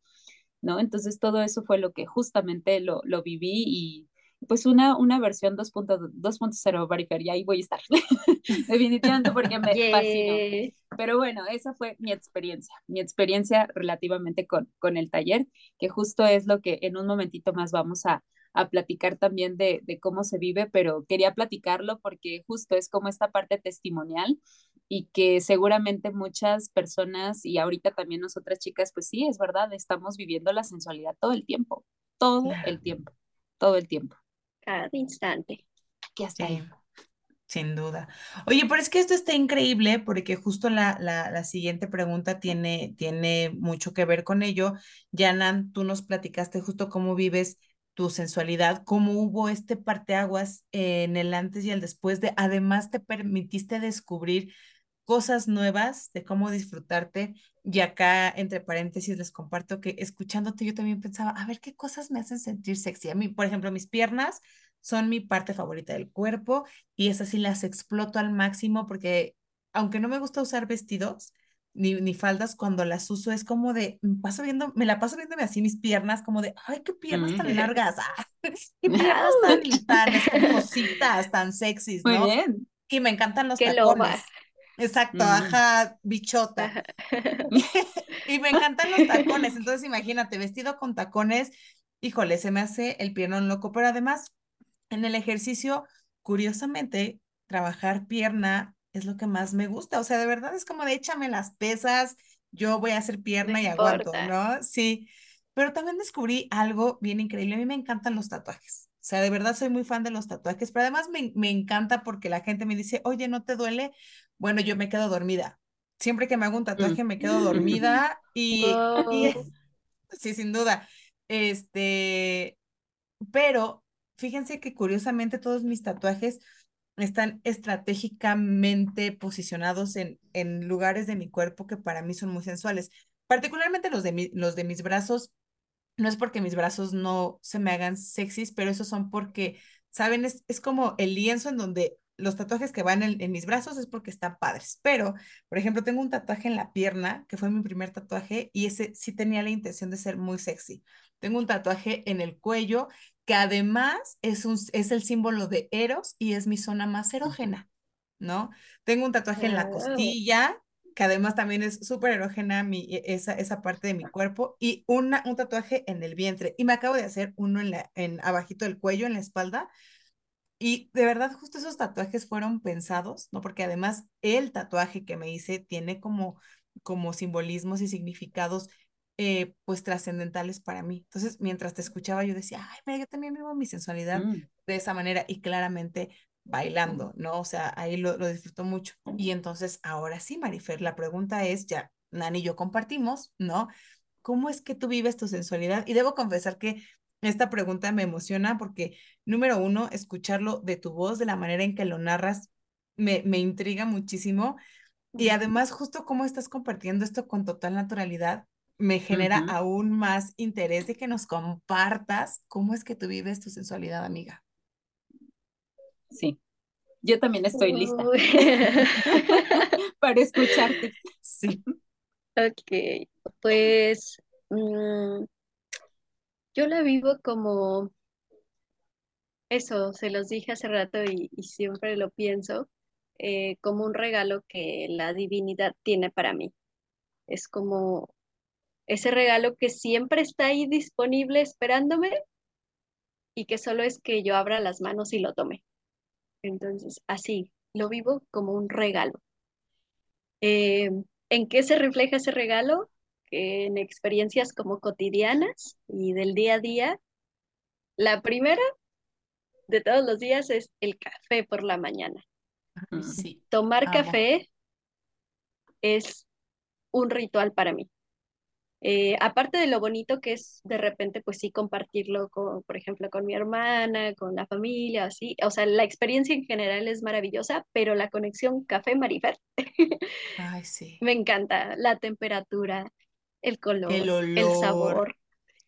¿no? Entonces todo eso fue lo que justamente lo, lo viví y, pues una, una versión 2.0 Barifer, y ahí voy a estar, [LAUGHS] definitivamente porque me fascinó. Pero bueno, esa fue mi experiencia, mi experiencia relativamente con, con el taller, que justo es lo que en un momentito más vamos a, a platicar también de, de, cómo se vive, pero quería platicarlo porque justo es como esta parte testimonial y que seguramente muchas personas y ahorita también nosotras chicas, pues sí, es verdad, estamos viviendo la sensualidad todo el tiempo, todo el tiempo, todo el tiempo cada instante. Ya está. sin duda. Oye, pero es que esto está increíble porque justo la, la, la, siguiente pregunta tiene, tiene mucho que ver con ello. Yanan, tú nos platicaste justo cómo vives tu sensualidad, cómo hubo este parteaguas en el antes y el después de, además te permitiste descubrir cosas nuevas de cómo disfrutarte. Y acá, entre paréntesis, les comparto que escuchándote yo también pensaba, a ver, ¿qué cosas me hacen sentir sexy? A mí, por ejemplo, mis piernas son mi parte favorita del cuerpo y esas sí las exploto al máximo porque aunque no me gusta usar vestidos ni, ni faldas, cuando las uso es como de, me, paso viendo, me la paso viéndome así mis piernas, como de, ay, qué piernas tan largas, ah, [LAUGHS] qué piernas [LAUGHS] tan, tan esponjositas, tan sexys, ¿no? Muy bien. Y me encantan los qué tacones. Exacto, ajá, bichota. [LAUGHS] [LAUGHS] y me encantan los tacones, entonces imagínate, vestido con tacones, híjole, se me hace el piernón loco, pero además en el ejercicio, curiosamente, trabajar pierna es lo que más me gusta, o sea, de verdad es como de échame las pesas, yo voy a hacer pierna y aguanto, ¿no? Sí, pero también descubrí algo bien increíble, a mí me encantan los tatuajes. O sea, de verdad soy muy fan de los tatuajes, pero además me, me encanta porque la gente me dice, oye, ¿no te duele? Bueno, yo me quedo dormida. Siempre que me hago un tatuaje me quedo [LAUGHS] dormida y, y sí, sin duda. Este, pero fíjense que curiosamente todos mis tatuajes están estratégicamente posicionados en, en lugares de mi cuerpo que para mí son muy sensuales. Particularmente los de, los de mis brazos, no es porque mis brazos no se me hagan sexys, pero esos son porque, ¿saben? Es, es como el lienzo en donde los tatuajes que van en, en, mis brazos es porque están padres. Pero, por ejemplo, tengo un tatuaje en la pierna, que fue mi primer tatuaje, y ese sí tenía la intención de ser muy sexy. Tengo un tatuaje en el cuello que además es, un, es el símbolo de Eros y es mi zona más erógena, ¿no? Tengo un tatuaje en la costilla, que además también es súper erógena mi, e, esa, esa parte de mi cuerpo, y una, un tatuaje en el vientre. Y me acabo de hacer uno en, la, en abajito del cuello, en la espalda. Y de verdad, justo esos tatuajes fueron pensados, ¿no? Porque además el tatuaje que me hice tiene como, como simbolismos y significados eh, pues trascendentales para mí. Entonces, mientras te escuchaba, yo decía, ay, mira, yo también vivo mi sensualidad mm. de esa manera y claramente bailando, ¿no? O sea, ahí lo, lo disfruto mucho. Y entonces, ahora sí, Marifer, la pregunta es, ya, Nani y yo compartimos, ¿no? ¿Cómo es que tú vives tu sensualidad? Y debo confesar que esta pregunta me emociona porque, número uno, escucharlo de tu voz, de la manera en que lo narras, me, me intriga muchísimo. Y además, justo cómo estás compartiendo esto con total naturalidad, me genera aún más interés de que nos compartas cómo es que tú vives tu sensualidad, amiga. Sí, yo también estoy lista [LAUGHS] para escucharte. Sí. [LAUGHS] Ok, pues mm, yo la vivo como eso, se los dije hace rato y, siempre lo pienso, eh, como un regalo que la divinidad tiene para mí. Es como ese regalo que siempre está ahí disponible esperándome y que solo es que yo abra las manos y lo tome. Entonces, así, lo vivo como un regalo. Eh, ¿En qué se refleja ese regalo? En experiencias como cotidianas y del día a día. La primera de todos los días es el café por la mañana. Sí. Tomar café es un ritual para mí. Eh, aparte de lo bonito que es de repente, pues sí, compartirlo con, por ejemplo, con mi hermana, con la familia, así, o sea, la experiencia en general es maravillosa, pero la conexión café-marifer, [LAUGHS] Ay, sí. me encanta, la temperatura, el color, el, el sabor,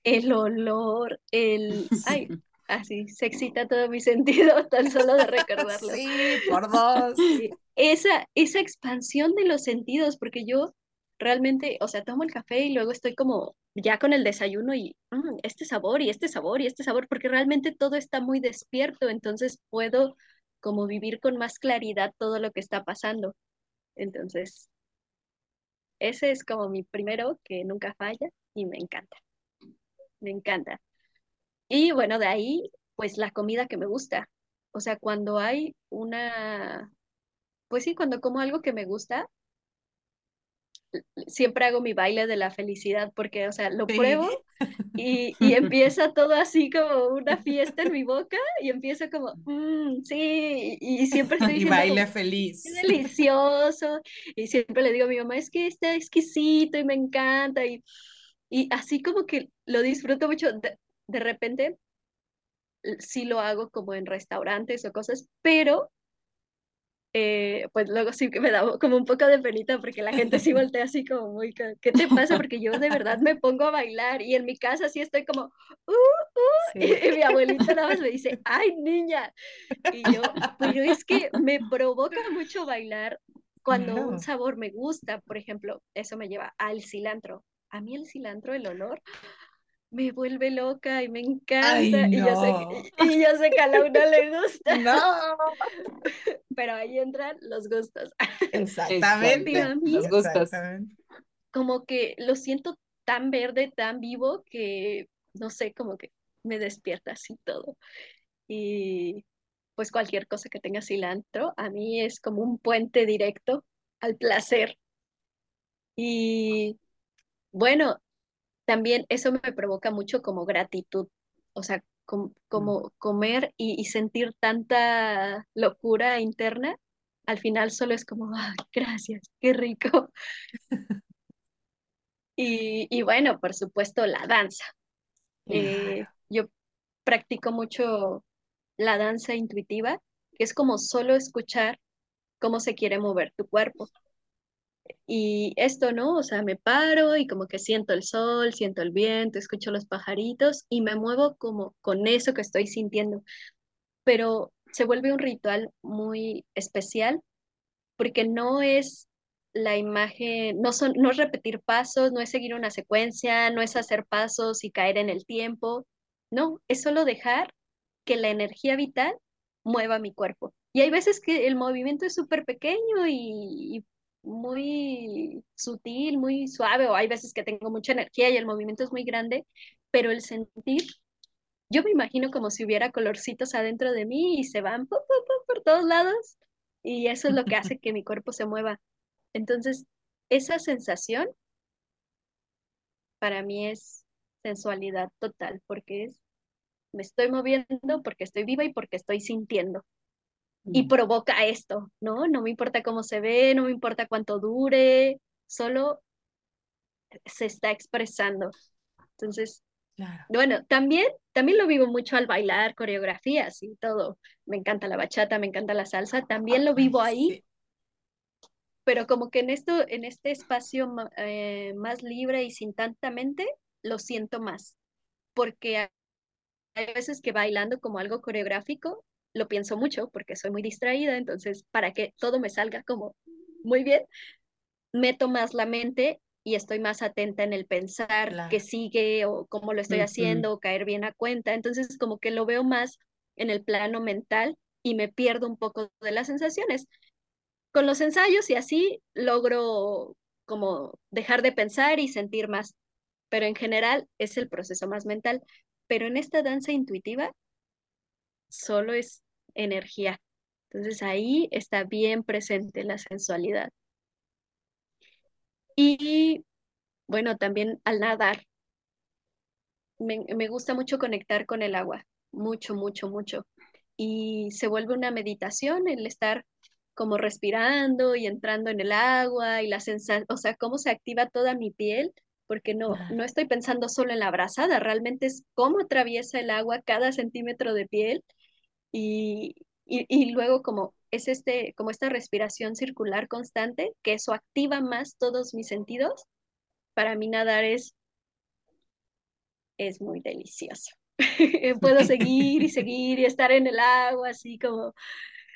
el olor, el... [LAUGHS] Ay, así, se excita todo mi [LAUGHS] sentido tan solo de recordarlo. Sí, por dos. [LAUGHS] Esa, esa expansión de los sentidos, porque yo realmente, o sea, tomo el café y luego estoy como ya con el desayuno y mm, este sabor y este sabor y este sabor, porque realmente todo está muy despierto, entonces puedo como vivir con más claridad todo lo que está pasando. Entonces, ese es como mi primero que nunca falla y me encanta. Me encanta. Y bueno, de ahí, pues la comida que me gusta. O sea, cuando hay una, pues sí, cuando como algo que me gusta, siempre hago mi baile de la felicidad porque, o sea, lo pruebo [LAUGHS] y, y, [LAUGHS] empieza todo así como una fiesta en mi boca y empieza como, mm, sí, y, siempre estoy Y baile feliz. [LAUGHS] delicioso. Y siempre le digo a mi mamá, es que está exquisito y me encanta. Y, y así como que lo disfruto mucho. De, de repente, sí lo hago como en restaurantes o cosas, pero eh, pues luego sí que me da como un poco de penita porque la gente sí voltea así como muy, ¿qué te pasa? [LAUGHS] Porque yo de verdad me pongo a bailar y en mi casa sí estoy como, uh, uh, [LAUGHS] y, mi abuelita nada más me dice, ay niña, y yo, pero es que me provoca mucho bailar cuando un sabor me gusta, por ejemplo, eso me lleva al cilantro. A mí el cilantro, el olor, me vuelve loca y me encanta. y, yo sé, [LAUGHS] y yo sé que a Laura le [LAUGHS] gusta. No. [LAUGHS] Pero ahí entran los gustos. Exactamente. los gustos. Como que lo siento tan verde, tan vivo, que no sé, como que me despierta así todo. Y pues cualquier cosa que tenga cilantro, a mí es como un puente directo al placer. Y bueno, también eso me provoca mucho como gratitud, o sea, como, mm. comer y, sentir tanta locura interna, al final solo es como, gracias, qué rico. [LAUGHS] y, bueno, por supuesto, la danza. Eh, yo practico mucho la danza intuitiva, que es como solo escuchar cómo se quiere mover tu cuerpo. Y esto, ¿no? O sea, me paro y como que siento el sol, siento el viento, escucho los pajaritos y me muevo como con eso que estoy sintiendo. Pero se vuelve un ritual muy especial porque no es la imagen, no, son, no es repetir pasos, no es seguir una secuencia, no es hacer pasos y caer en el tiempo, no, es solo dejar que la energía vital mueva mi cuerpo. Y hay veces que el movimiento es súper pequeño y, muy sutil, muy suave, o hay veces que tengo mucha energía y el movimiento es muy grande, pero el sentir, yo me imagino como si hubiera colorcitos adentro de mí y se van por todos lados y eso es lo que hace [LAUGHS] que mi cuerpo se mueva. Entonces, esa sensación para mí es sensualidad total, porque es, me estoy moviendo porque estoy viva y porque estoy sintiendo y provoca esto, ¿no? No me importa cómo se ve, no me importa cuánto dure, solo se está expresando. Entonces, bueno, también, también lo vivo mucho al bailar coreografías y todo. Me encanta la bachata, me encanta la salsa, también lo vivo ahí. Pero como que en esto, en este espacio eh, más libre y sin tanta mente, lo siento más. Porque hay veces que bailando como algo coreográfico, lo pienso mucho porque soy muy distraída, entonces para que todo me salga como muy bien, meto más la mente y estoy más atenta en el pensar que sigue o cómo lo estoy haciendo o caer bien a cuenta. Entonces como que lo veo más en el plano mental y me pierdo un poco de las sensaciones. Con los ensayos y así logro como dejar de pensar y sentir más, pero en general es el proceso más mental. Pero en esta danza intuitiva solo es energía. Entonces ahí está bien presente la sensualidad. Y bueno, también al nadar, me, me, gusta mucho conectar con el agua, mucho, mucho, mucho. Y se vuelve una meditación el estar como respirando y entrando en el agua y la sensación, o sea, cómo se activa toda mi piel, porque no, no estoy pensando solo en la abrazada, realmente es cómo atraviesa el agua cada centímetro de piel y, y, luego como es este, como esta respiración circular constante, que eso activa más todos mis sentidos, para mí nadar es, es muy delicioso. [LAUGHS] Puedo seguir y [LAUGHS] seguir y estar en el agua, así como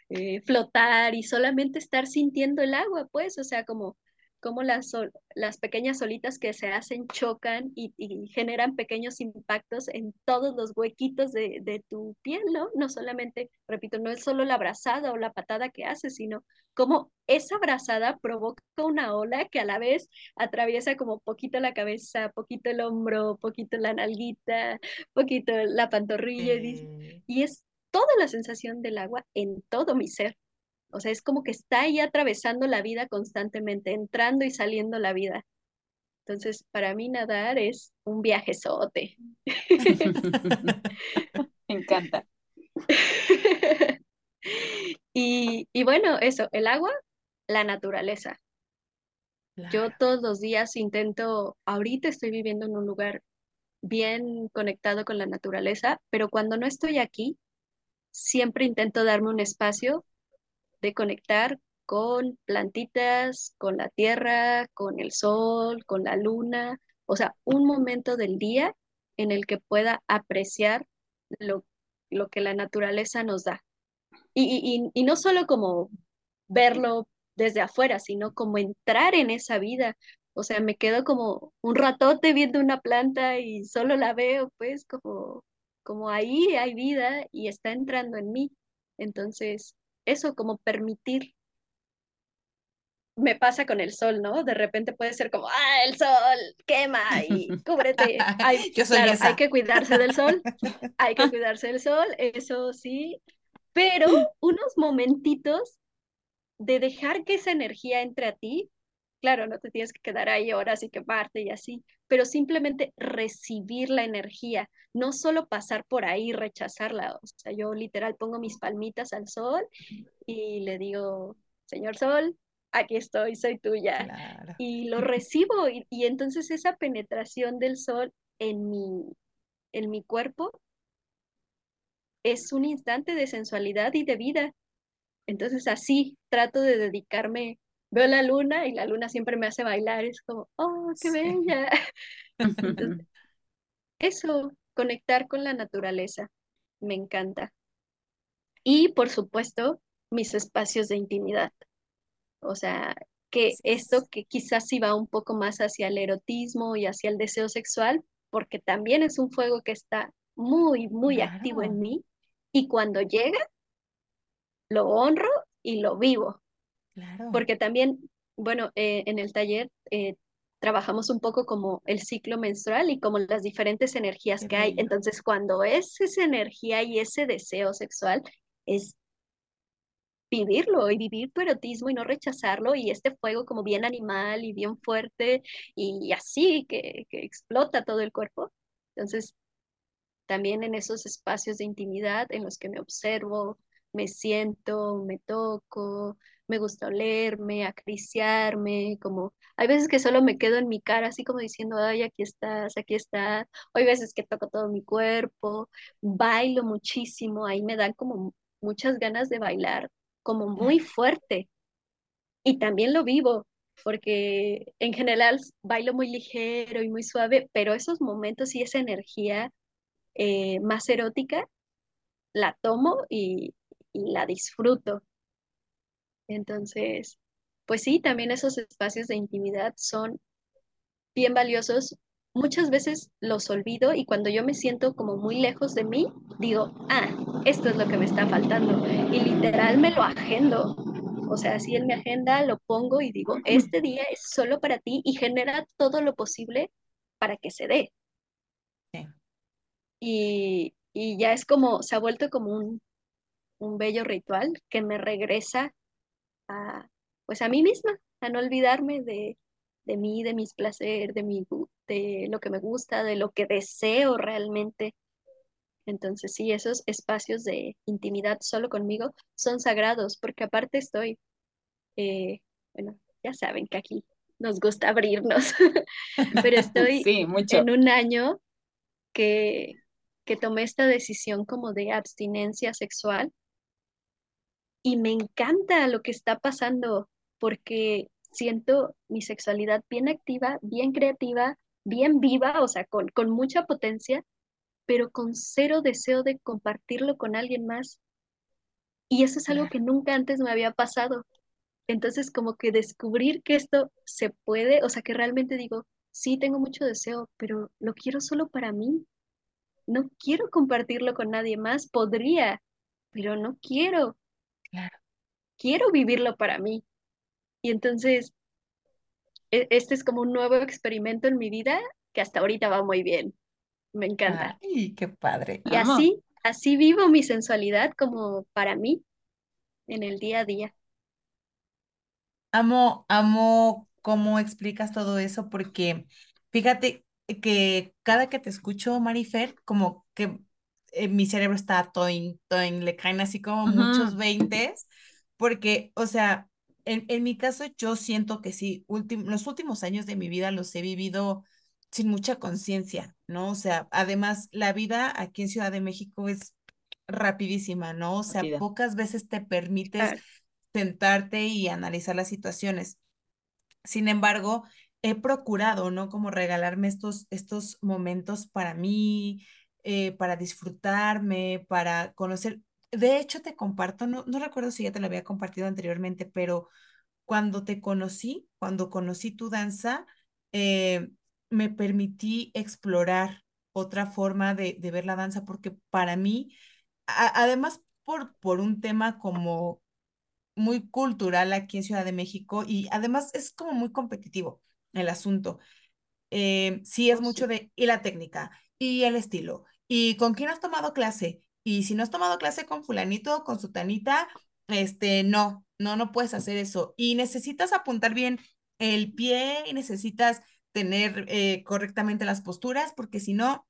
eh, flotar y solamente estar sintiendo el agua, pues, o sea, como cómo las, las pequeñas solitas que se hacen chocan y, generan pequeños impactos en todos los huequitos de, tu piel, ¿no? No solamente, repito, no es solo la abrazada o la patada que haces, sino cómo esa abrazada provoca una ola que a la vez atraviesa como poquito la cabeza, poquito el hombro, poquito la nalguita, poquito la pantorrilla, y es toda la sensación del agua en todo mi ser. O sea, es como que está ahí atravesando la vida constantemente, entrando y saliendo la vida. Entonces, para mí nadar es un viajezote. [LAUGHS] Me encanta. [LAUGHS] y, y, bueno, eso, el agua, la naturaleza. Yo todos los días intento, ahorita estoy viviendo en un lugar bien conectado con la naturaleza, pero cuando no estoy aquí, siempre intento darme un espacio de conectar con plantitas, con la tierra, con el sol, con la luna, o sea, un momento del día en el que pueda apreciar lo, lo que la naturaleza nos da. Y, y, no solo como verlo desde afuera, sino como entrar en esa vida. O sea, me quedo como un ratote viendo una planta y solo la veo, pues como, como ahí hay vida y está entrando en mí. Entonces, eso, como permitir. Me pasa con el sol, ¿no? De repente puede ser como, ah, el sol quema y [LAUGHS] cúbrete. Hay, [LAUGHS] claro, hay que cuidarse del sol, [LAUGHS] hay que cuidarse del sol, eso sí, pero unos momentitos de dejar que esa energía entre a ti, claro, no te tienes que quedar ahí horas y quemarte y así, pero simplemente recibir la energía, no solo pasar por ahí y rechazarla. O sea, yo literal pongo mis palmitas al sol y le digo, señor Sol, aquí estoy, soy tuya. Y lo recibo y, y, entonces esa penetración del sol en mi, en mi cuerpo es un instante de sensualidad y de vida. Entonces así trato de dedicarme, veo la luna y la luna siempre me hace bailar, es como, oh, qué bella. [LAUGHS] eso, conectar con la naturaleza, me encanta. Y por supuesto, mis espacios de intimidad. O sea, que esto que quizás sí va un poco más hacia el erotismo y hacia el deseo sexual, porque también es un fuego que está muy, muy activo en mí. Y cuando llega, lo honro y lo vivo. Claro. Porque también, bueno, eh, en el taller eh, trabajamos un poco como el ciclo menstrual y como las diferentes energías que hay. Entonces, cuando es esa energía y ese deseo sexual, es vivirlo y vivir tu erotismo y no rechazarlo y este fuego como bien animal y bien fuerte y así que, que explota todo el cuerpo. Entonces, también en esos espacios de intimidad en los que me observo, me siento, me toco, me gusta olerme, acariciarme, como hay veces que solo me quedo en mi cara así como diciendo, ay, aquí estás, aquí estás, o hay veces que toco todo mi cuerpo, bailo muchísimo, ahí me dan como muchas ganas de bailar, como muy fuerte, y también lo vivo, porque en general bailo muy ligero y muy suave, pero esos momentos y esa energía eh, más erótica, la tomo y, la disfruto. Entonces, pues sí, también esos espacios de intimidad son bien valiosos. Muchas veces los olvido y cuando yo me siento como muy lejos de mí, digo, ah, esto es lo que me está faltando. Y literal me lo agendo. O sea, así en mi agenda lo pongo y digo, este día es solo para ti y genera todo lo posible para que se dé. Y, y ya es como, se ha vuelto como un, un bello ritual que me regresa a, pues a mí misma, a no olvidarme de, de mí, de mis placeres, de, mi, de lo que me gusta, de lo que deseo realmente. Entonces sí, esos espacios de intimidad solo conmigo son sagrados, porque aparte estoy, eh, bueno, ya saben que aquí nos gusta abrirnos, [LAUGHS] pero [LAUGHS] estoy en un año que, que tomé esta decisión como de abstinencia sexual y me encanta lo que está pasando porque siento mi sexualidad bien activa, bien creativa, bien viva, o sea, con, con mucha potencia, pero con cero deseo de compartirlo con alguien más. Y eso es algo que nunca antes me había pasado. Entonces, como que descubrir que esto se puede, o sea, que realmente digo, sí, tengo mucho deseo, pero lo quiero solo para mí no quiero compartirlo con nadie más, podría, pero no quiero. Claro. Quiero vivirlo para mí. Y entonces, e, este es como un nuevo experimento en mi vida que hasta ahorita va muy bien. Me encanta. Ay, qué padre. Y así, así vivo mi sensualidad como para mí en el día a día. Amo, amo cómo explicas todo eso porque fíjate, que cada que te escucho, Marifer, como que eh, mi cerebro está toing, toing, le caen así como muchos veintes, porque, o sea, en, en, mi caso yo siento que sí, los últimos años de mi vida los he vivido sin mucha conciencia, ¿no? O sea, además la vida aquí en Ciudad de México es rapidísima, ¿no? O sea, pocas veces te permites sentarte y analizar las situaciones. Sin embargo, he procurado, ¿no? Como regalarme estos, estos momentos para mí, eh, para disfrutarme, para conocer. De hecho, te comparto, no, no recuerdo si ya te lo había compartido anteriormente, pero cuando te conocí, cuando conocí tu danza, eh, me permití explorar otra forma de, de, ver la danza, porque para mí, además por, por un tema como muy cultural aquí en Ciudad de México y además es como muy competitivo el asunto. Eh, sí es oh, mucho de, y la técnica, y el estilo, y con quién has tomado clase, y si no has tomado clase con fulanito, con sutanita, este, no, no, no puedes hacer eso. Y necesitas apuntar bien el pie y necesitas tener eh, correctamente las posturas, porque si no,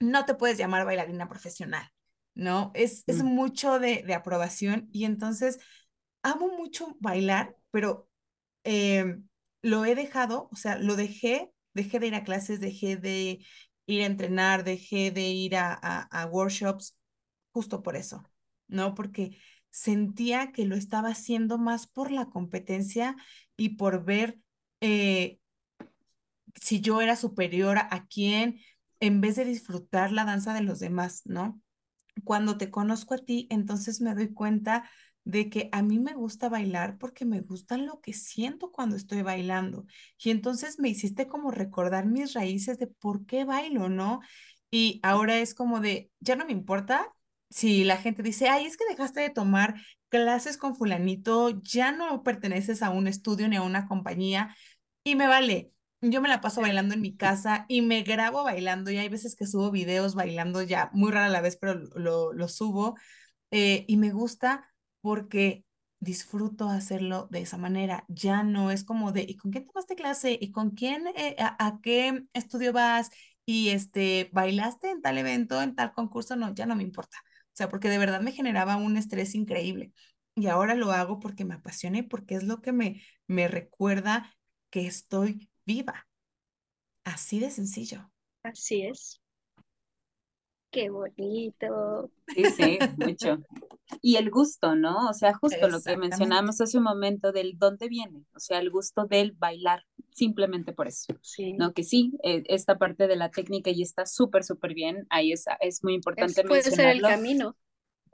no te puedes llamar bailarina profesional, ¿no? Es, es mm. mucho de, de aprobación y entonces amo mucho bailar, pero em, lo he dejado, o sea, lo dejé, dejé de ir a clases, dejé de ir a entrenar, dejé de ir a, a, workshops, justo por eso, ¿no? Porque sentía que lo estaba haciendo más por la competencia y por ver eh, si yo era superior a quién, en vez de disfrutar la danza de los demás, ¿no? Cuando te conozco a ti, entonces me doy cuenta de que a mí me gusta bailar porque me gusta lo que siento cuando estoy bailando. Y entonces me hiciste como recordar mis raíces de por qué bailo, ¿no? Y ahora es como de, ya no me importa si la gente dice, ay, es que dejaste de tomar clases con fulanito, ya no perteneces a un estudio ni a una compañía y me vale. Yo me la paso bailando en mi casa y me grabo bailando y hay veces que subo videos bailando ya muy rara la vez, pero lo, lo subo eh, y me gusta porque disfruto hacerlo de esa manera. Ya no es como de, ¿y con quién tomaste clase? ¿Y con quién, eh, a, qué estudio vas? Y este, ¿bailaste en tal evento, en tal concurso? No, ya no me importa. O sea, porque de verdad me generaba un estrés increíble. Y ahora lo hago porque me apasiona y porque es lo que me, me recuerda que estoy viva. Así de sencillo. Así es. Qué bonito. Sí, sí, mucho. Y el gusto, ¿no? O sea, justo lo que mencionábamos hace un momento del dónde viene, o sea, el gusto del bailar, simplemente por eso. Sí. ¿No? Que sí, eh, esta parte de la técnica y está súper, súper bien, ahí es, es muy importante es, puede ser el camino.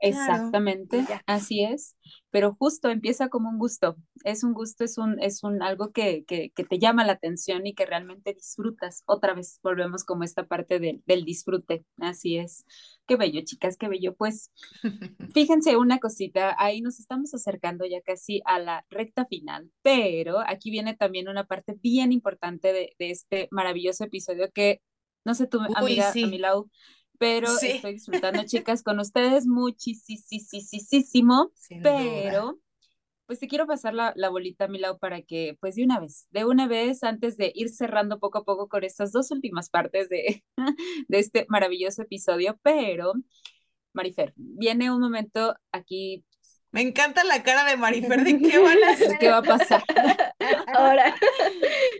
Exactamente, así es, pero justo empieza como un gusto, es un gusto, es un, es un algo que, que, que te llama la atención y que realmente disfrutas. Otra vez volvemos como esta parte del disfrute, así es. Qué bello, chicas, qué bello. Pues [LAUGHS] fíjense una cosita, ahí nos estamos acercando ya casi a la recta final, pero aquí viene también una parte bien importante de, de este maravilloso episodio que, no sé, tu amiga, sí. Amilau, pero estoy disfrutando, chicas, con ustedes muchísimo, pero pues te quiero pasar la, la, bolita a mi lado para que, pues de una vez, de una vez, antes de ir cerrando poco a poco con estas dos últimas partes de, [LAUGHS] de este maravilloso episodio, pero, Marifer, viene un momento aquí me encanta la cara de Marifer de [LAUGHS] qué van a hacer. ¿Qué va a pasar? [LAUGHS] Ahora.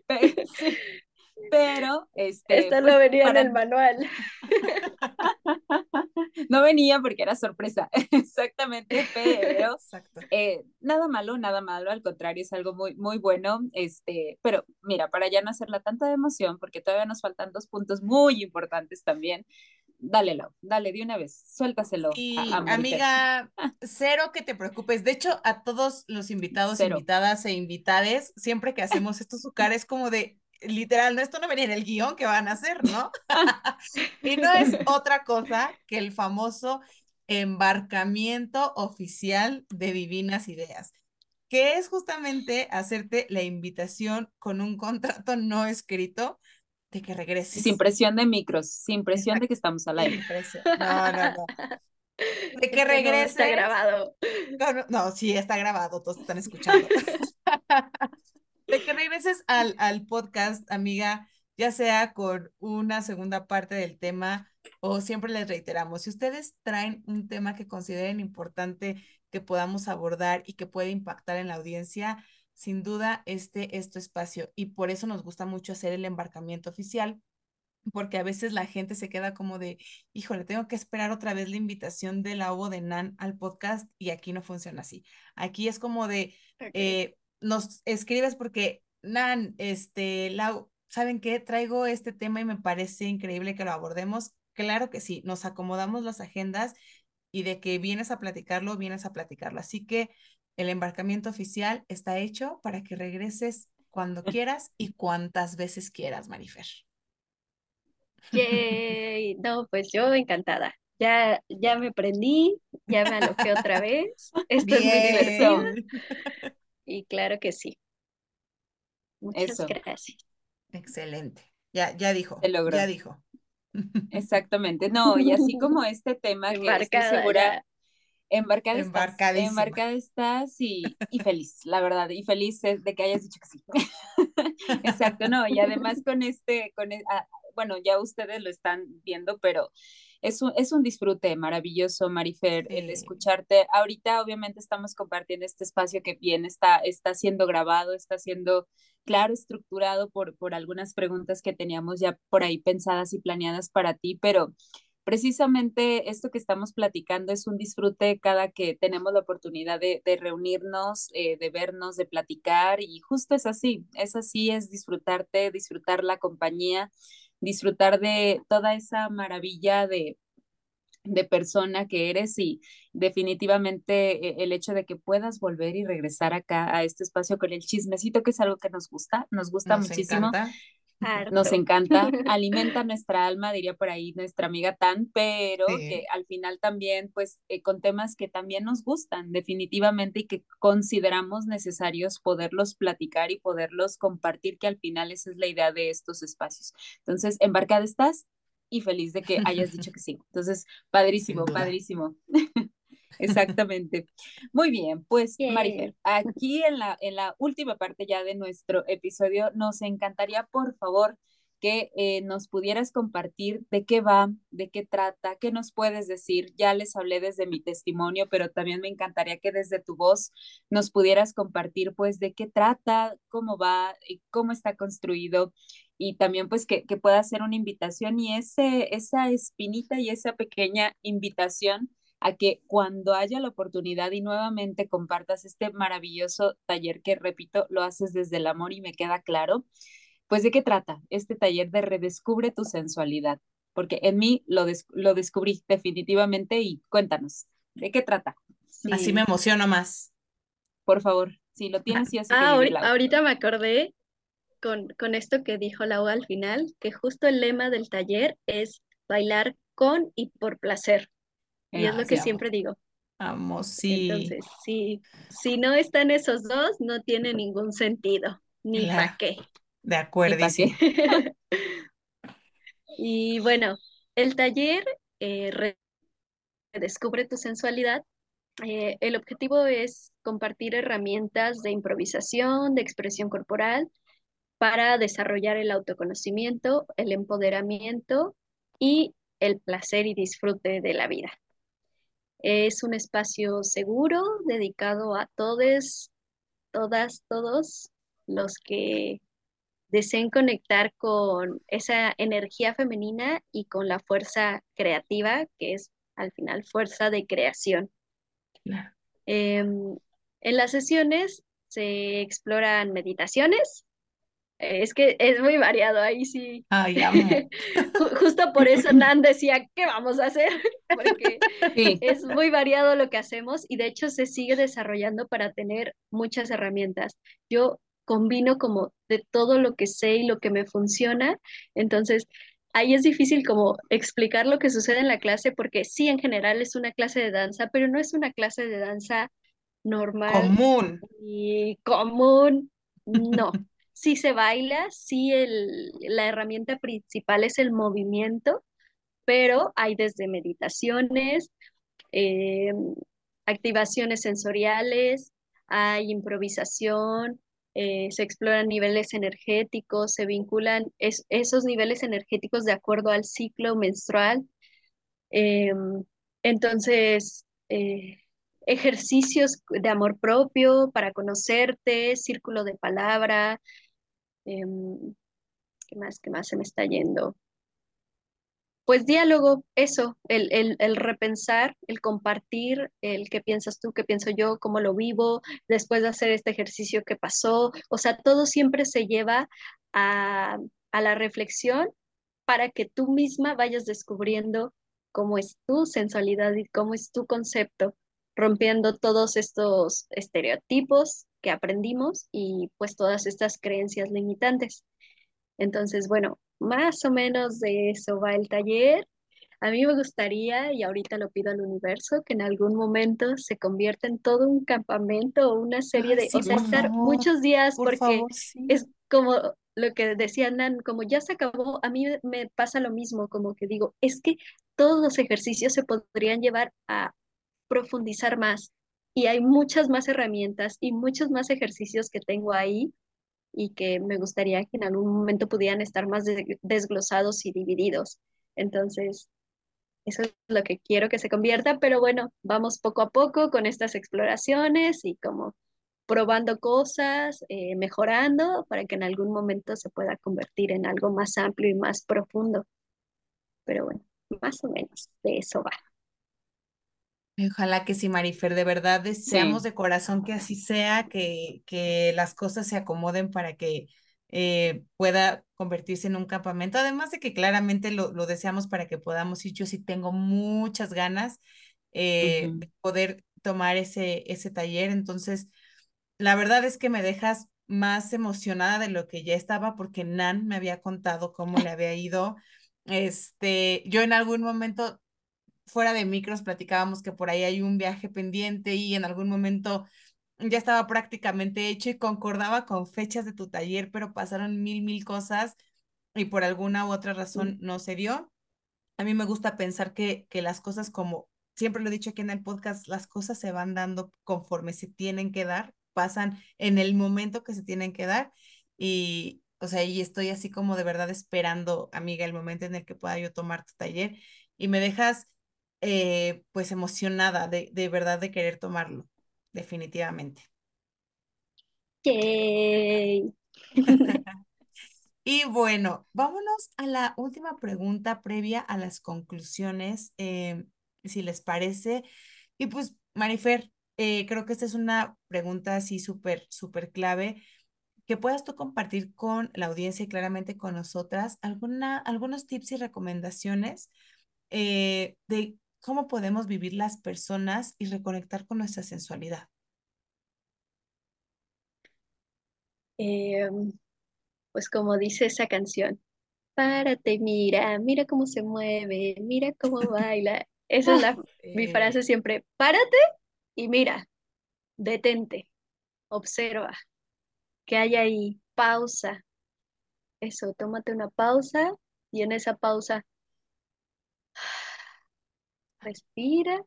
Pero, este. Esto no venía en el manual. [LAUGHS] no venía porque era sorpresa, [LAUGHS] exactamente, pero eh, nada malo, nada malo, al contrario, es algo muy, muy bueno. Este, pero mira, para ya no hacerla tanta emoción, porque todavía nos faltan dos puntos muy importantes también. Dale, dale de una vez, suéltaselo. Y amiga, cero que te preocupes. De hecho, a todos los invitados, invitadas e invitades, siempre que hacemos esto, su cara es como de, literal, no, esto no venía en el guion que van a hacer, ¿no? [LAUGHS] y no es otra cosa que el famoso embarcamiento oficial de Divinas Ideas, que es justamente hacerte la invitación con un contrato no escrito de que regreses. Sin presión de micros, sin presión de que estamos al aire. No, no, no. De que regreses. está grabado. no, sí, está grabado, todos están escuchando [LAUGHS] de que regreses al, al podcast, amiga, ya sea con una segunda parte del tema o siempre les reiteramos, si ustedes traen un tema que consideren importante que podamos abordar y que puede impactar en la audiencia, sin duda este es tu espacio y por eso nos gusta mucho hacer el embarcamiento oficial porque a veces la gente se queda como de, híjole, tengo que esperar otra vez la invitación de la de Nan al podcast y aquí no funciona así. Aquí es como de, eh, nos escribes porque, Nan, este, Lau, ¿saben qué? Traigo este tema y me parece increíble que lo abordemos. Claro que sí, nos acomodamos las agendas y de que vienes a platicarlo, vienes a platicarlo. Así que el embarcamiento oficial está hecho para que regreses cuando [LAUGHS] quieras y cuantas veces quieras, Marifer. Yay. No, pues yo encantada. Ya, ya me prendí, ya me alojé otra vez. Esto es muy divertido. [LAUGHS] Y claro que sí. Muchas gracias. Excelente. Ya, ya dijo. Se logró. Ya dijo. [LAUGHS] Exactamente. No, y así como este tema que estoy segura. Embarcada, embarcada estás y, y, feliz, la verdad, y feliz de que hayas dicho que sí. [LAUGHS] Exacto, no, y además con este, con, e, ah, bueno, ya ustedes lo están viendo, pero es un, es un disfrute maravilloso, Marifer, el escucharte. Ahorita obviamente estamos compartiendo este espacio que bien está, está siendo grabado, está siendo, claro, estructurado por, por algunas preguntas que teníamos ya por ahí pensadas y planeadas para ti, pero precisamente esto que estamos platicando es un disfrute cada que tenemos la oportunidad de, reunirnos, eh, de vernos, de platicar y justo es así, es así, es disfrutarte, disfrutar la compañía disfrutar de toda esa maravilla de, de persona que eres y definitivamente eh, el hecho de que puedas volver y regresar acá a este espacio con el chismecito, que es algo que nos gusta, nos gusta muchísimo. Nos encanta, alimenta nuestra alma, diría por ahí nuestra amiga Tan, pero que al final también, pues, eh, con temas que también nos gustan definitivamente y que consideramos necesarios poderlos platicar y poderlos compartir, que al final esa es la idea de estos espacios. Entonces, embarcada estás y feliz de que hayas dicho que [LAUGHS] sí. Entonces, padrísimo, padrísimo. Exactamente. Muy bien, pues Marifer, aquí en la, en la última parte ya de nuestro episodio, nos encantaría, por favor, que eh, nos pudieras compartir de qué va, de qué trata, qué nos puedes decir. Ya les hablé desde mi testimonio, pero también me encantaría que desde tu voz nos pudieras compartir, pues, de qué trata, cómo va, cómo está construido y también pues que, que pueda ser una invitación y ese, esa espinita y esa pequeña invitación a que cuando haya la oportunidad y nuevamente compartas este maravilloso taller que, repito, lo haces desde el amor y me queda claro, pues de qué trata este taller de redescubre tu sensualidad, porque en mí lo, lo descubrí definitivamente y cuéntanos, ¿de qué trata? Así me emociona más. Por favor, si lo tienes, yo sé ah, ahorita, me acordé con, con esto que dijo Lau al final, que justo el lema del taller es bailar con y por placer. Y es lo que siempre digo. Vamos, sí. Entonces, si, si no están esos dos, no tiene ningún sentido. Ni para qué. De acuerdo. [LAUGHS] y bueno, el taller eh, Descubre tu sensualidad. Eh, el objetivo es compartir herramientas de improvisación, de expresión corporal, para desarrollar el autoconocimiento, el empoderamiento y el placer y disfrute de la vida. Es un espacio seguro dedicado a todos, todas, todos los que deseen conectar con esa energía femenina y con la fuerza creativa, que es al final fuerza de creación. Em, en las sesiones se exploran meditaciones, es que es muy variado, ahí sí. Ay, [LAUGHS] Justo por eso [LAUGHS] Nan decía, ¿qué vamos a hacer? [LAUGHS] Porque es muy variado lo que hacemos y de hecho se sigue desarrollando para tener muchas herramientas. Yo combino como de todo lo que sé y lo que me funciona, entonces ahí es difícil como explicar lo que sucede en la clase porque sí, en general es una clase de danza, pero no es una clase de danza normal. Común. Y común, no. Sí se baila, sí el, la herramienta principal es el movimiento, pero hay desde meditaciones, eh, activaciones sensoriales, hay improvisación, eh, se exploran niveles energéticos, se vinculan esos niveles energéticos de acuerdo al ciclo menstrual. Em, entonces, eh, ejercicios de amor propio para conocerte, círculo de palabra, Em, ¿Qué más? ¿Qué más se me está yendo? Pues diálogo, eso, el, el, repensar, el compartir, el qué piensas tú, qué pienso yo, cómo lo vivo, después de hacer este ejercicio que pasó. O sea, todo siempre se lleva a, a la reflexión para que tú misma vayas descubriendo cómo es tu sensualidad y cómo es tu concepto, rompiendo todos estos estereotipos que aprendimos y pues todas estas creencias limitantes. Entonces, bueno, más o menos de eso va el taller. A mí me gustaría, y ahorita lo pido al universo, que en algún momento se convierta en todo un campamento o una serie de, o sea, estar muchos días, porque es como lo que decía Nan, como ya se acabó, a mí me pasa lo mismo, como que digo, es que todos los ejercicios se podrían llevar a profundizar más, y hay muchas más herramientas y muchos más ejercicios que tengo ahí y que me gustaría que en algún momento pudieran estar más desglosados y divididos. Entonces, Eso es lo que quiero que se convierta, pero bueno, vamos poco a poco con estas exploraciones y como probando cosas, eh, mejorando para que en algún momento se pueda convertir en algo más amplio y más profundo. Pero bueno, más o menos de eso va. Ojalá que sí, Marifer, de verdad deseamos de corazón que así sea, que, que las cosas se acomoden para que eh, pueda convertirse en un campamento. Además de que claramente lo, lo, deseamos para que podamos ir. Yo sí tengo muchas ganas eh, de poder tomar ese, ese taller. Entonces, la verdad es que me dejas más emocionada de lo que ya estaba porque Nan me había contado cómo le había ido. Este, yo en algún momento fuera de micros platicábamos que por ahí hay un viaje pendiente y en algún momento ya estaba prácticamente hecho y concordaba con fechas de tu taller, pero pasaron mil, mil cosas y por alguna u otra razón no se dio. A mí me gusta pensar que, que las cosas como, siempre lo he dicho aquí en el podcast, las cosas se van dando conforme se tienen que dar, pasan en el momento que se tienen que dar y, o sea, y estoy así como de verdad esperando, amiga, el momento en el que pueda yo tomar tu taller y me dejas eh, pues emocionada de, de verdad de querer tomarlo, definitivamente. Yay. [LAUGHS] y bueno, vámonos a la última pregunta previa a las conclusiones, eh, si les parece. Y pues, Marifer, eh, creo que esta es una pregunta así súper, súper clave que puedas tú compartir con la audiencia y claramente con nosotras alguna, algunos tips y recomendaciones de cómo podemos vivir las personas y reconectar con nuestra sensualidad. Em, pues como dice esa canción, párate, mira, mira cómo se mueve, mira cómo [LAUGHS] baila. Esa es la, mi frase siempre, párate y mira, detente, observa, que hay ahí, pausa. Eso, tómate una pausa y en esa pausa respira,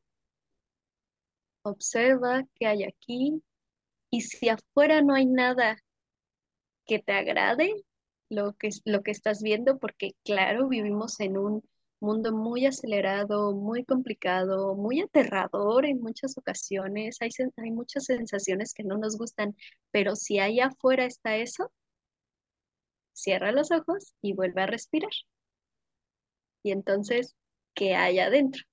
observa qué hay aquí y si afuera no hay nada que te agrade lo que, lo que estás viendo, porque claro, vivimos en un mundo muy acelerado, muy complicado, muy aterrador en muchas ocasiones, hay, hay muchas sensaciones que no nos gustan, pero si ahí afuera está eso, cierra los ojos y vuelve a respirar. Y entonces, ¿qué hay adentro?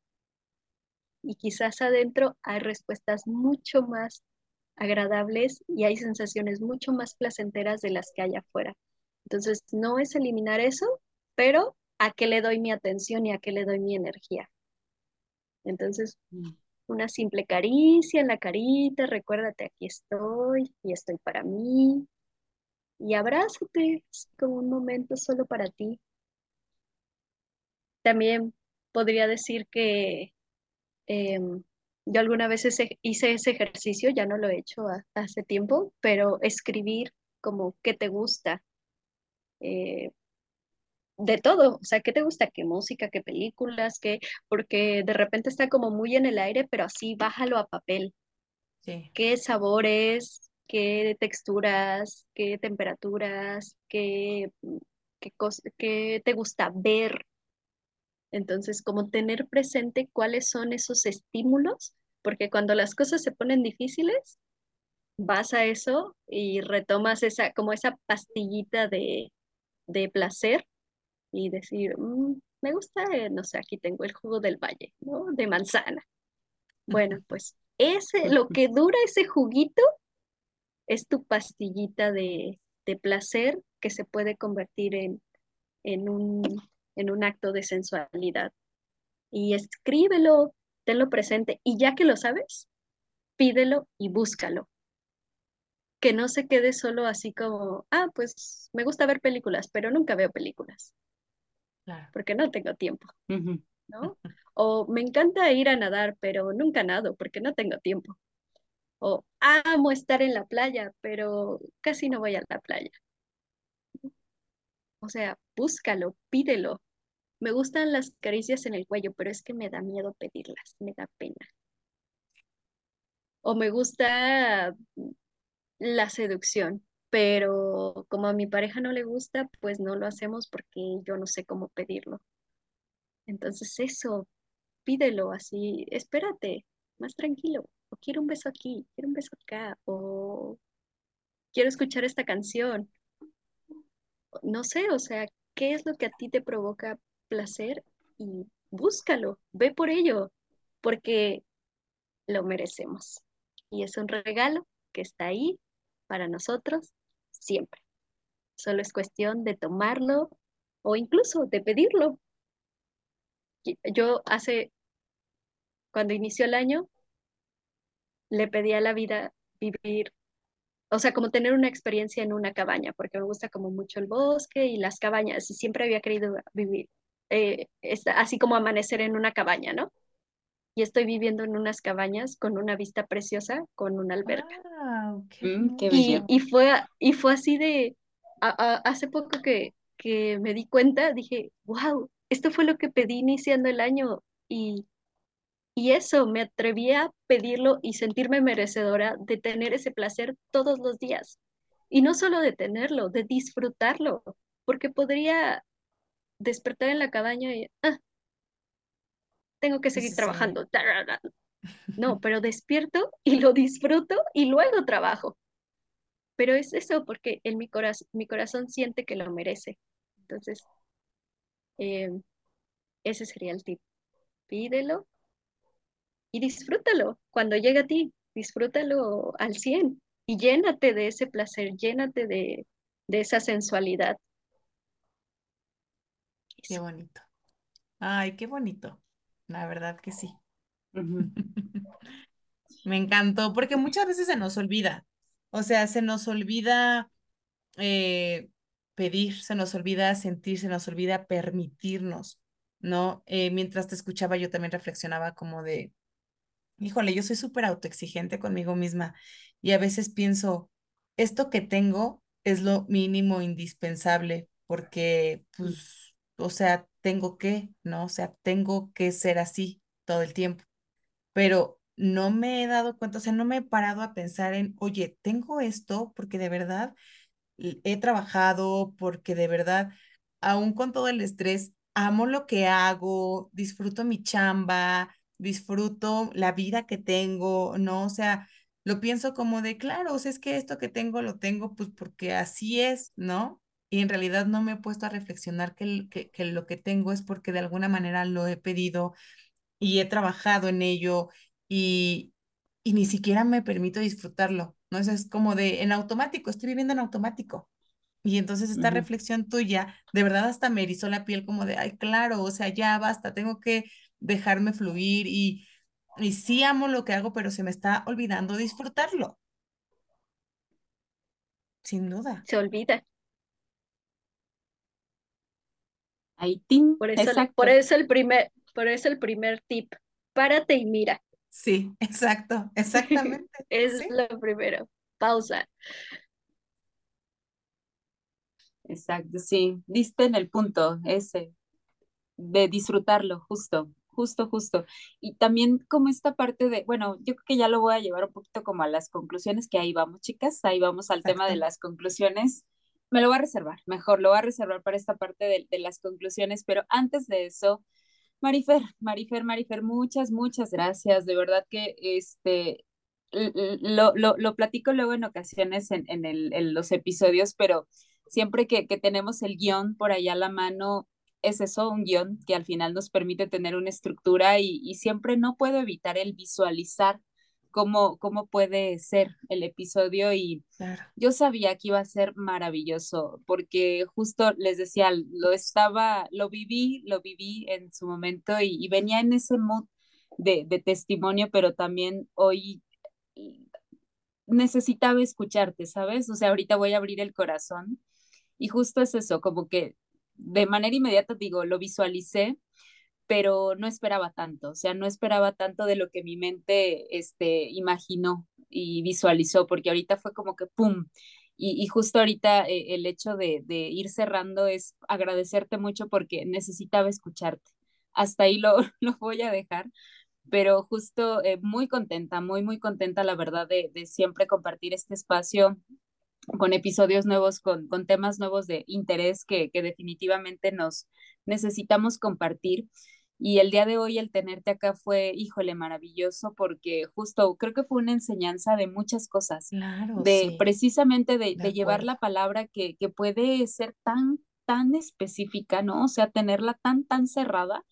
Y quizás adentro hay respuestas mucho más agradables y hay sensaciones mucho más placenteras de las que hay afuera. Entonces, no es eliminar eso, pero a qué le doy mi atención y a qué le doy mi energía. Entonces, mm. una simple caricia en la carita, recuérdate, aquí estoy y estoy para mí. Y abrázate como un momento solo para ti. También podría decir que Em, yo alguna vez hice ese ejercicio, ya no lo he hecho hace tiempo, pero escribir como qué te gusta, eh, de todo, o sea, qué te gusta, qué música, qué películas, qué, porque de repente está como muy en el aire, pero así bájalo a papel. Sí. ¿Qué sabores, qué texturas, qué temperaturas, qué, qué, qué te gusta ver, entonces, como tener presente cuáles son esos estímulos, porque cuando las cosas se ponen difíciles, vas a eso y retomas esa, como esa pastillita de, placer y decir, mm, me gusta, eh, no sé, aquí tengo el jugo del valle, ¿no? De manzana. Bueno, [LAUGHS] pues ese, lo que dura ese juguito es tu pastillita de, de placer que se puede convertir en, en un en un acto de sensualidad. Y escríbelo, tenlo presente. Y ya que lo sabes, pídelo y búscalo. Que no se quede solo así como, ah, pues me gusta ver películas, pero nunca veo películas. Porque no tengo tiempo. ¿no? [LAUGHS] O me encanta ir a nadar, pero nunca nado porque no tengo tiempo. O amo estar en la playa, pero casi no voy a la playa. O sea, búscalo, pídelo. Me gustan las caricias en el cuello, pero es que me da miedo pedirlas, me da pena. O me gusta la seducción, pero como a mi pareja no le gusta, pues no lo hacemos porque yo no sé cómo pedirlo. Entonces eso, pídelo así, espérate, más tranquilo, o quiero un beso aquí, quiero un beso acá, o quiero escuchar esta canción. No sé, o sea, ¿qué es lo que a ti te provoca placer? Y búscalo, ve por ello, porque lo merecemos. Y es un regalo que está ahí para nosotros siempre. Solo es cuestión de tomarlo o incluso de pedirlo. Yo hace, cuando inició el año, le pedí a la vida vivir, o sea, como tener una experiencia en una cabaña, porque me gusta como mucho el bosque y las cabañas, y siempre había querido vivir, eh, así como amanecer en una cabaña, ¿no? Y estoy viviendo en unas cabañas con una vista preciosa, con una alberca. Mm, y, fue, y fue así de, hace poco que, que me di cuenta, dije, wow, esto fue lo que pedí iniciando el año y, y eso, me atreví a pedirlo y sentirme merecedora de tener ese placer todos los días. Y no solo de tenerlo, de disfrutarlo, porque podría despertar en la cabaña y, ah, tengo que seguir trabajando. No, pero despierto y lo disfruto y luego trabajo. Pero es eso porque en mi, corazón, mi corazón siente que lo merece. Entonces, eh, ese sería el tip. Pídelo y disfrútalo. Cuando llegue a ti, disfrútalo al 100 y llénate de ese placer, llénate de, esa sensualidad. Qué bonito. Ay, qué bonito. La verdad que sí. [LAUGHS] Me encantó porque muchas veces se nos olvida. O sea, se nos olvida eh, pedir, se nos olvida sentir, se nos olvida permitirnos, ¿no? Eh, mientras te escuchaba, yo también reflexionaba como de, híjole, yo soy súper autoexigente conmigo misma y a veces pienso, esto que tengo es lo mínimo indispensable porque, pues, o sea, tengo que, ¿no? O sea, tengo que ser así todo el tiempo. Pero no me he dado cuenta, o sea, no me he parado a pensar en, oye, tengo esto porque de verdad he trabajado, porque de verdad, aún con todo el estrés, amo lo que hago, disfruto mi chamba, disfruto la vida que tengo, ¿no? O sea, lo pienso como de, claro, o sea, es que esto que tengo lo tengo pues porque así es, ¿no? Y en realidad no me he puesto a reflexionar que, que, que lo que tengo es porque de alguna manera lo he pedido y he trabajado en ello y, y ni siquiera me permito disfrutarlo, ¿no? Eso es como de en automático, estoy viviendo en automático. Y entonces esta reflexión tuya, de verdad hasta me erizó la piel como de, ay, claro, o sea, ya basta, tengo que dejarme fluir y, y sí amo lo que hago, pero se me está olvidando disfrutarlo. Sin duda. Se olvida. Ahí, por eso, por eso el primer, por eso el primer tip, párate y mira. Sí, exacto, exactamente. [LAUGHS] es lo primero, pausa. Exacto, sí, diste en el punto ese de disfrutarlo, justo, justo, justo. Y también como esta parte de, bueno, yo creo que ya lo voy a llevar un poquito como a las conclusiones, que ahí vamos, chicas, ahí vamos al tema de las conclusiones. Me lo voy a reservar, mejor, lo voy a reservar para esta parte de, de las conclusiones, pero antes de eso, Marifer, Marifer, Marifer, muchas, muchas gracias. De verdad que este lo, lo, lo platico luego en ocasiones en, en, el, en los episodios, pero siempre que, que, tenemos el guion por allá a la mano, es eso, un guion que al final nos permite tener una estructura y, y siempre no puedo evitar el visualizar cómo, cómo puede ser el episodio y yo sabía que iba a ser maravilloso porque justo les decía, lo estaba, lo viví, lo viví en su momento y, venía en ese mood de, de testimonio, pero también hoy necesitaba escucharte, ¿sabes? O sea, ahorita voy a abrir el corazón y justo es eso, como que de manera inmediata digo, lo visualicé pero no esperaba tanto, o sea, no esperaba tanto de lo que mi mente este, imaginó y visualizó, porque ahorita fue como que ¡pum! Y, y justo ahorita eh, el hecho de, de, ir cerrando es agradecerte mucho porque necesitaba escucharte. Hasta ahí lo, [LAUGHS] lo voy a dejar, pero justo eh, muy contenta, muy, muy contenta, la verdad, de, de siempre compartir este espacio con episodios nuevos, con, con temas nuevos de interés que, que definitivamente nos necesitamos compartir. Y el día de hoy el tenerte acá fue, híjole, maravilloso porque justo creo que fue una enseñanza de muchas cosas, claro, de precisamente de, de, llevar la palabra que, que puede ser tan, tan específica, ¿no? O sea, tenerla tan, tan cerrada,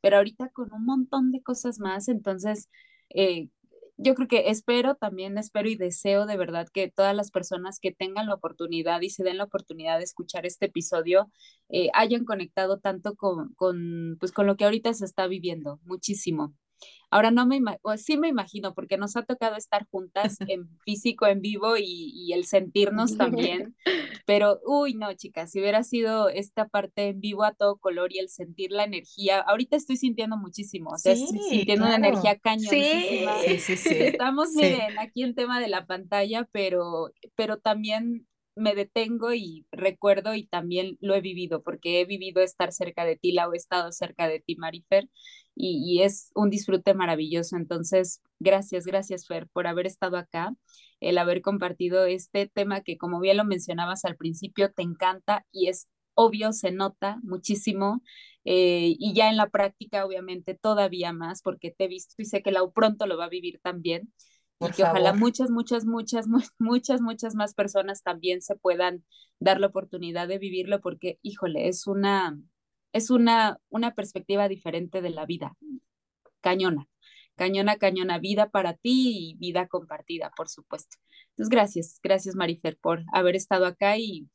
pero ahorita con un montón de cosas más, entonces... Eh, yo creo que espero, también espero y deseo de verdad que todas las personas que tengan la oportunidad y se den la oportunidad de escuchar este episodio eh, hayan conectado tanto con, con, pues, con lo que ahorita se está viviendo, muchísimo. Ahora no me o sí me imagino, porque nos ha tocado estar juntas [LAUGHS] en físico, en vivo y, y, el sentirnos también. [LAUGHS] Pero, uy, no, chicas, si hubiera sido esta parte en vivo a todo color y el sentir la energía, ahorita estoy sintiendo muchísimo, o sea, sintiendo una energía cañonísima. Sí, sí, sí. Estamos, miren, aquí en tema de la pantalla, pero, pero también me detengo y recuerdo y también lo he vivido, porque he vivido estar cerca de ti, la he estado cerca de ti, Marifer, y, es un disfrute maravilloso. Entonces, gracias, gracias, Fer, por haber estado acá, el haber compartido este tema que, como bien lo mencionabas al principio, te encanta y es obvio, se nota muchísimo. Eh, y ya en la práctica, obviamente, todavía más, porque te he visto y sé que Lau pronto lo va a vivir también. y que ojalá muchas, muchas, muchas, [LAUGHS] muchas, muchas más personas también se puedan dar la oportunidad de vivirlo, porque, híjole, es una, es una, una perspectiva diferente de la vida. Cañona, cañona, cañona, vida para ti y vida compartida, por supuesto. Entonces, gracias, gracias Marifer por haber estado acá y,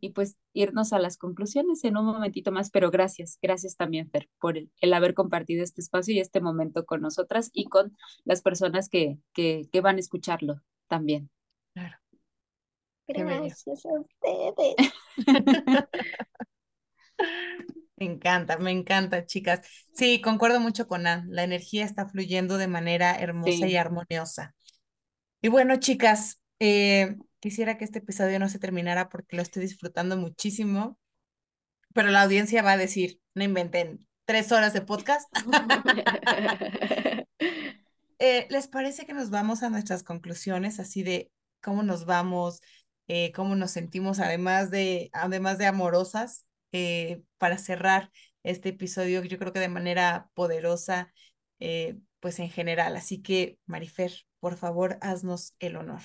y pues irnos a las conclusiones en un momentito más, pero gracias, gracias también Fer por el, el haber compartido este espacio y este momento con nosotras y con las personas que, que, que van a escucharlo también. Claro. Gracias a ustedes. [LAUGHS] Me encanta, me encanta, chicas. Sí, concuerdo mucho con Ann. La energía está fluyendo de manera hermosa y armoniosa. Y bueno, chicas, eh, quisiera que este episodio no se terminara porque lo estoy disfrutando muchísimo, pero la audiencia va a decir, no inventen tres horas de podcast. [LAUGHS] Eh, ¿Les parece que nos vamos a nuestras conclusiones, así de cómo nos vamos, eh, cómo nos sentimos, además de, además de amorosas? Eh, para cerrar este episodio, yo creo que de manera poderosa, eh, pues en general. Así que, Marifer, por favor, haznos el honor.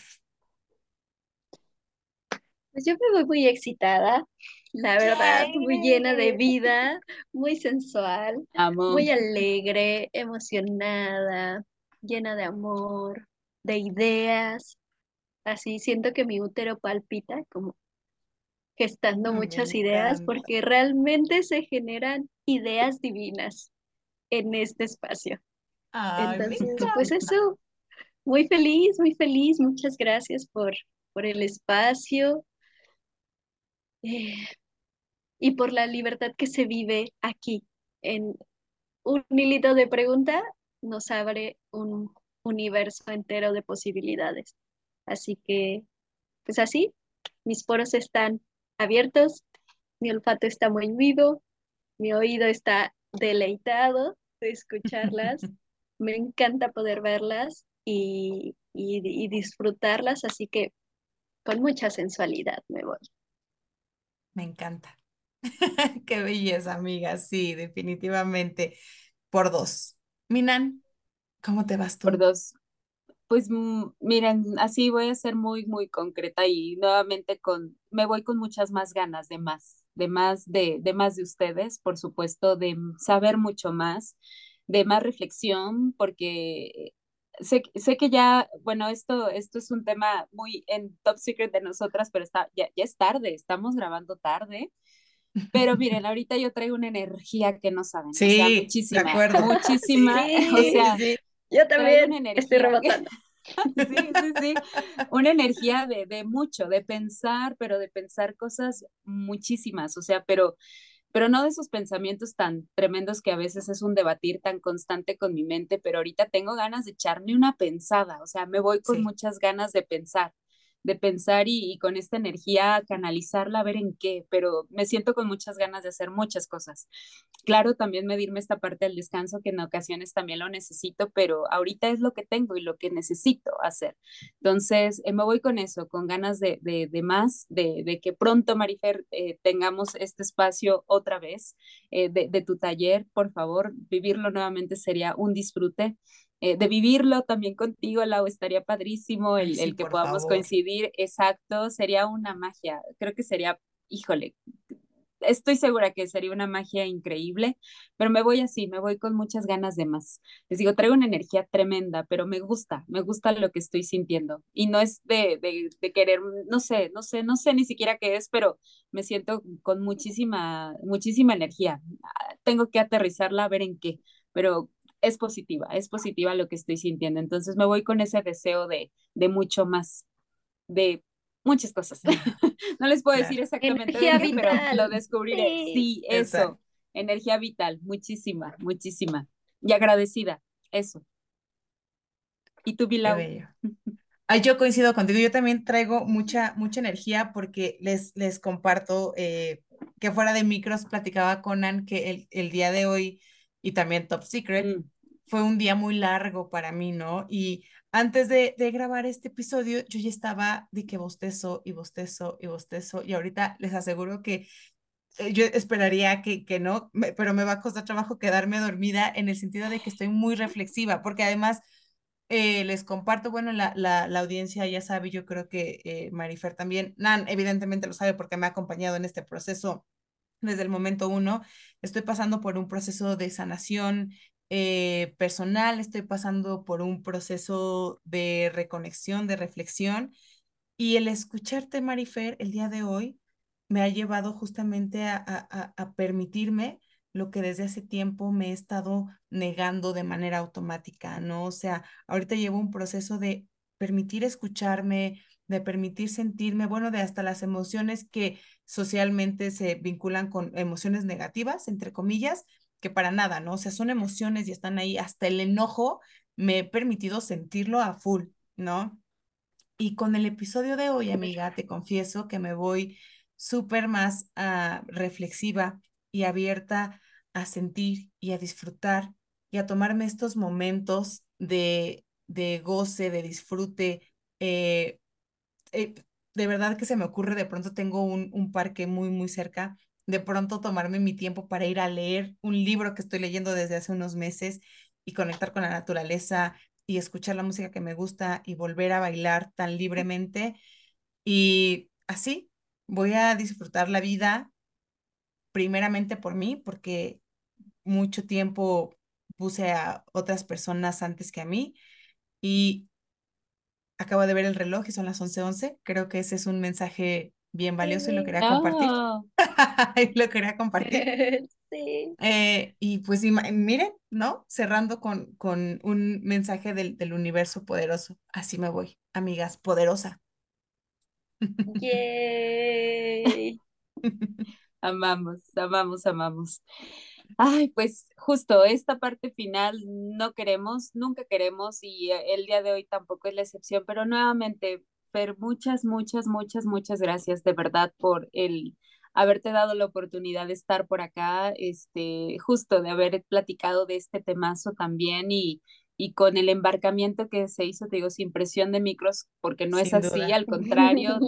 Pues yo me voy muy excitada, la verdad, muy llena de vida, [LAUGHS] muy sensual, muy alegre, emocionada, llena de amor, de ideas. Así siento que mi útero palpita como gestando muchas ideas porque realmente se generan ideas divinas en este espacio. Entonces, pues eso, muy feliz, muy feliz, muchas gracias por, por el espacio eh, y por la libertad que se vive aquí. En un hilito de pregunta nos abre un universo entero de posibilidades. Así que, pues así, mis poros están abiertos, mi olfato está muy vivo, mi oído está deleitado de escucharlas, [LAUGHS] me encanta poder verlas y, y, disfrutarlas, así que con mucha sensualidad me voy. Me encanta. [LAUGHS] Qué belleza, amiga. Sí, definitivamente. Por dos. Minan, ¿cómo te vas tú? Por dos. Pues mm, miren, así voy a ser muy, muy concreta y nuevamente con, me voy con muchas más ganas de más, de más de, de más de ustedes, por supuesto, de saber mucho más, de más reflexión, porque sé, sé que ya, bueno, esto, esto es un tema muy en top secret de nosotras, pero está, ya, ya es tarde, estamos grabando tarde. Pero miren, ahorita yo traigo una energía que no saben. Sí, o sea, muchísima, muchísima. o sea, yo también estoy rebotando. [LAUGHS] Sí, sí, sí. Una energía de, de, mucho, de pensar, pero de pensar cosas muchísimas, o sea, pero, pero no de esos pensamientos tan tremendos que a veces es un debatir tan constante con mi mente, pero ahorita tengo ganas de echarme una pensada, o sea, me voy con muchas ganas de pensar, de pensar y, con esta energía canalizarla ver en qué, pero me siento con muchas ganas de hacer muchas cosas. Claro, también medirme esta parte del descanso que en ocasiones también lo necesito, pero ahorita es lo que tengo y lo que necesito hacer. Entonces, eh, me voy con eso, con ganas de, de, más, de, de, que pronto, Marifer, eh, tengamos este espacio otra vez eh, de, de tu taller, por favor, vivirlo nuevamente sería un disfrute. Eh, de vivirlo también contigo, Lau, estaría padrísimo el, el que podamos coincidir, exacto, sería una magia, creo que sería, híjole, estoy segura que sería una magia increíble, pero me voy así, me voy con muchas ganas de más. Les digo, traigo una energía tremenda, pero me gusta, me gusta lo que estoy sintiendo. Y no es de, de, de querer, no sé, no sé, no sé ni siquiera qué es, pero me siento con muchísima, muchísima energía. Ah, tengo que aterrizarla a ver en qué, pero es positiva, es positiva lo que estoy sintiendo. Entonces me voy con ese deseo de, de mucho más, de muchas cosas. [LAUGHS] [LAUGHS] no les puedo decir exactamente de pero lo descubriré. Sí, eso, energía vital, muchísima, muchísima. Y agradecida, eso. ¿Y tú, Bilao? Ay, yo coincido contigo, yo también traigo mucha, mucha energía porque les, les comparto eh, que fuera de micros platicaba Conan que el, el día de hoy y también Top Secret, mm. fue un día muy largo para mí, ¿no? Y antes de, de, grabar este episodio, yo ya estaba de que bostezo y bostezo y bostezo, y ahorita les aseguro que eh, yo esperaría que, que no, pero me va a costar trabajo quedarme dormida en el sentido de que estoy muy reflexiva, porque además eh, les comparto, bueno, la, la, la, audiencia ya sabe, yo creo que eh, Marifer también, Nan evidentemente lo sabe porque me ha acompañado en este proceso desde el momento uno. Estoy pasando por un proceso de sanación eh, personal, estoy pasando por un proceso de reconexión, de reflexión. Y el escucharte, Marifer, el día de hoy me ha llevado justamente a, a, a permitirme lo que desde hace tiempo me he estado negando de manera automática, ¿no? O sea, ahorita llevo un proceso de permitir escucharme, de permitir sentirme, bueno, de hasta las emociones que socialmente se vinculan con emociones negativas, entre comillas, que para nada, ¿no? O sea, son emociones y están ahí, hasta el enojo me he permitido sentirlo a full, ¿no? Y con el episodio de hoy, amiga, te confieso que me voy súper más uh, reflexiva y abierta a sentir y a disfrutar y a tomarme estos momentos de, de goce, de disfrute, eh, eh, de verdad que se me ocurre, de pronto tengo un, un parque muy, muy cerca, de pronto tomarme mi tiempo para ir a leer un libro que estoy leyendo desde hace unos meses y conectar con la naturaleza y escuchar la música que me gusta y volver a bailar tan libremente. Y así voy a disfrutar la vida primeramente por mí, porque mucho tiempo puse a otras personas antes que a mí y Acabo de ver el reloj y son las 11:11. Creo que ese es un mensaje bien valioso y lo quería compartir. [LAUGHS] lo quería compartir. [LAUGHS] sí. Eh, y pues miren, ¿no? Cerrando con, con un mensaje del, del universo poderoso. Así me voy, amigas, poderosa. Yay. [LAUGHS] amamos, amamos, amamos. Ay, pues justo esta parte final no queremos, nunca queremos y eh, el día de hoy tampoco es la excepción, pero nuevamente, Fer, muchas, muchas, muchas, muchas gracias de verdad por el haberte dado la oportunidad de estar por acá, este, justo de haber platicado de este temazo también y, y con el embarcamiento que se hizo, te digo, sin presión de micros, porque no es así, al contrario,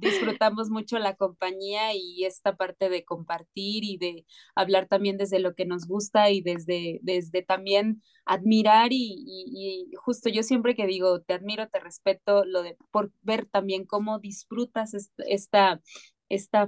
disfrutamos mucho la compañía y esta parte de compartir y de hablar también desde lo que nos gusta y desde, desde también admirar y, justo yo siempre que digo, te admiro, te respeto, lo de por ver también cómo disfrutas esta esta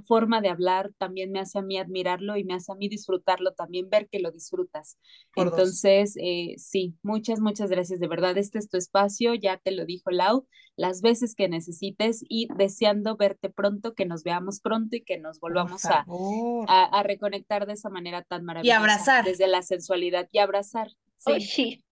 forma de hablar también me hace a mí admirarlo y me hace a mí disfrutarlo, también ver que lo disfrutas. Entonces, eh, sí, muchas, muchas gracias. De verdad, este es tu espacio, ya te lo dijo Lau, las veces que necesites y deseando verte pronto, que nos veamos pronto y que nos volvamos a, a, reconectar de esa manera tan maravillosa. Y abrazar. Desde la sensualidad y abrazar. Sí. sí.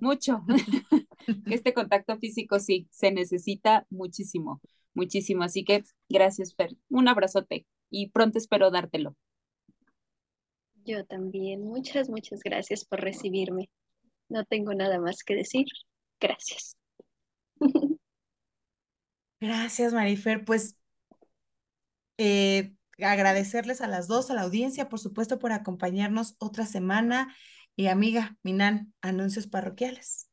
Mucho. [LAUGHS] este contacto físico sí, se necesita muchísimo muchísimo. Así que gracias, Fer. Un abrazote y pronto espero dártelo. Yo también. Muchas, muchas gracias por recibirme. No tengo nada más que decir. Gracias. [LAUGHS] Gracias, Marifer. Pues eh, agradecerles a las dos, a la audiencia, por supuesto, por acompañarnos otra semana. Y amiga, Minan, anuncios parroquiales.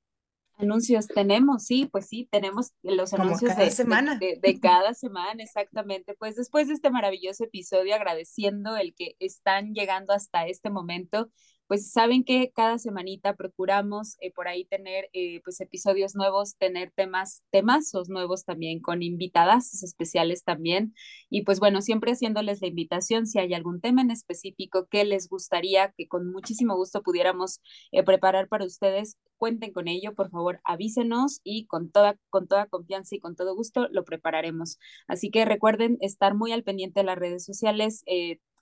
Anuncios tenemos, sí, pues sí, tenemos los anuncios de, semana. De, cada semana, exactamente. Pues después de este maravilloso episodio, agradeciendo el que están llegando hasta este momento pues saben que cada semanita procuramos eh, por ahí tener eh, pues episodios nuevos, tener temas, temazos nuevos también con invitadas especiales también. Y pues bueno, siempre haciéndoles la invitación, si hay algún tema en específico que les gustaría que con muchísimo gusto pudiéramos eh, preparar para ustedes, cuenten con ello, por favor, avísenos y con toda, con toda confianza y con todo gusto lo prepararemos. Así que recuerden estar muy al pendiente de las redes sociales,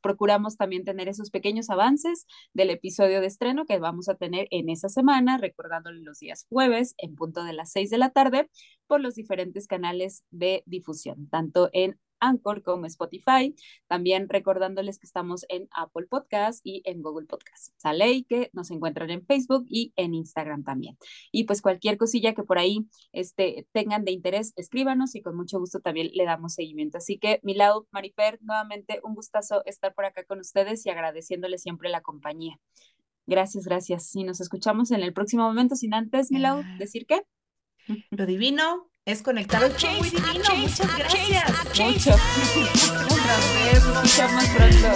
procuramos también tener esos pequeños avances del episodio de estreno que vamos a tener en esa semana, recordándole los días jueves en punto de las seis de la tarde por los diferentes canales de difusión, tanto en Anchor como Spotify. También recordándoles que estamos en Apple Podcast y en Google Podcast. Sale y que nos encuentran en Facebook y en Instagram también. Y pues cualquier cosilla que por ahí este, tengan de interés, escríbanos y con mucho gusto también le damos seguimiento. Así que, Milau, Marifer, nuevamente un gustazo estar por acá con ustedes y agradeciéndoles siempre la compañía. Gracias, gracias. Y nos escuchamos en el próximo momento. Sin antes, Milau, decir qué. Lo divino es conectado. Chase, muy divino, Chase, muchas gracias. Chase, Mucho. [LAUGHS] Nos vemos. Nos pronto.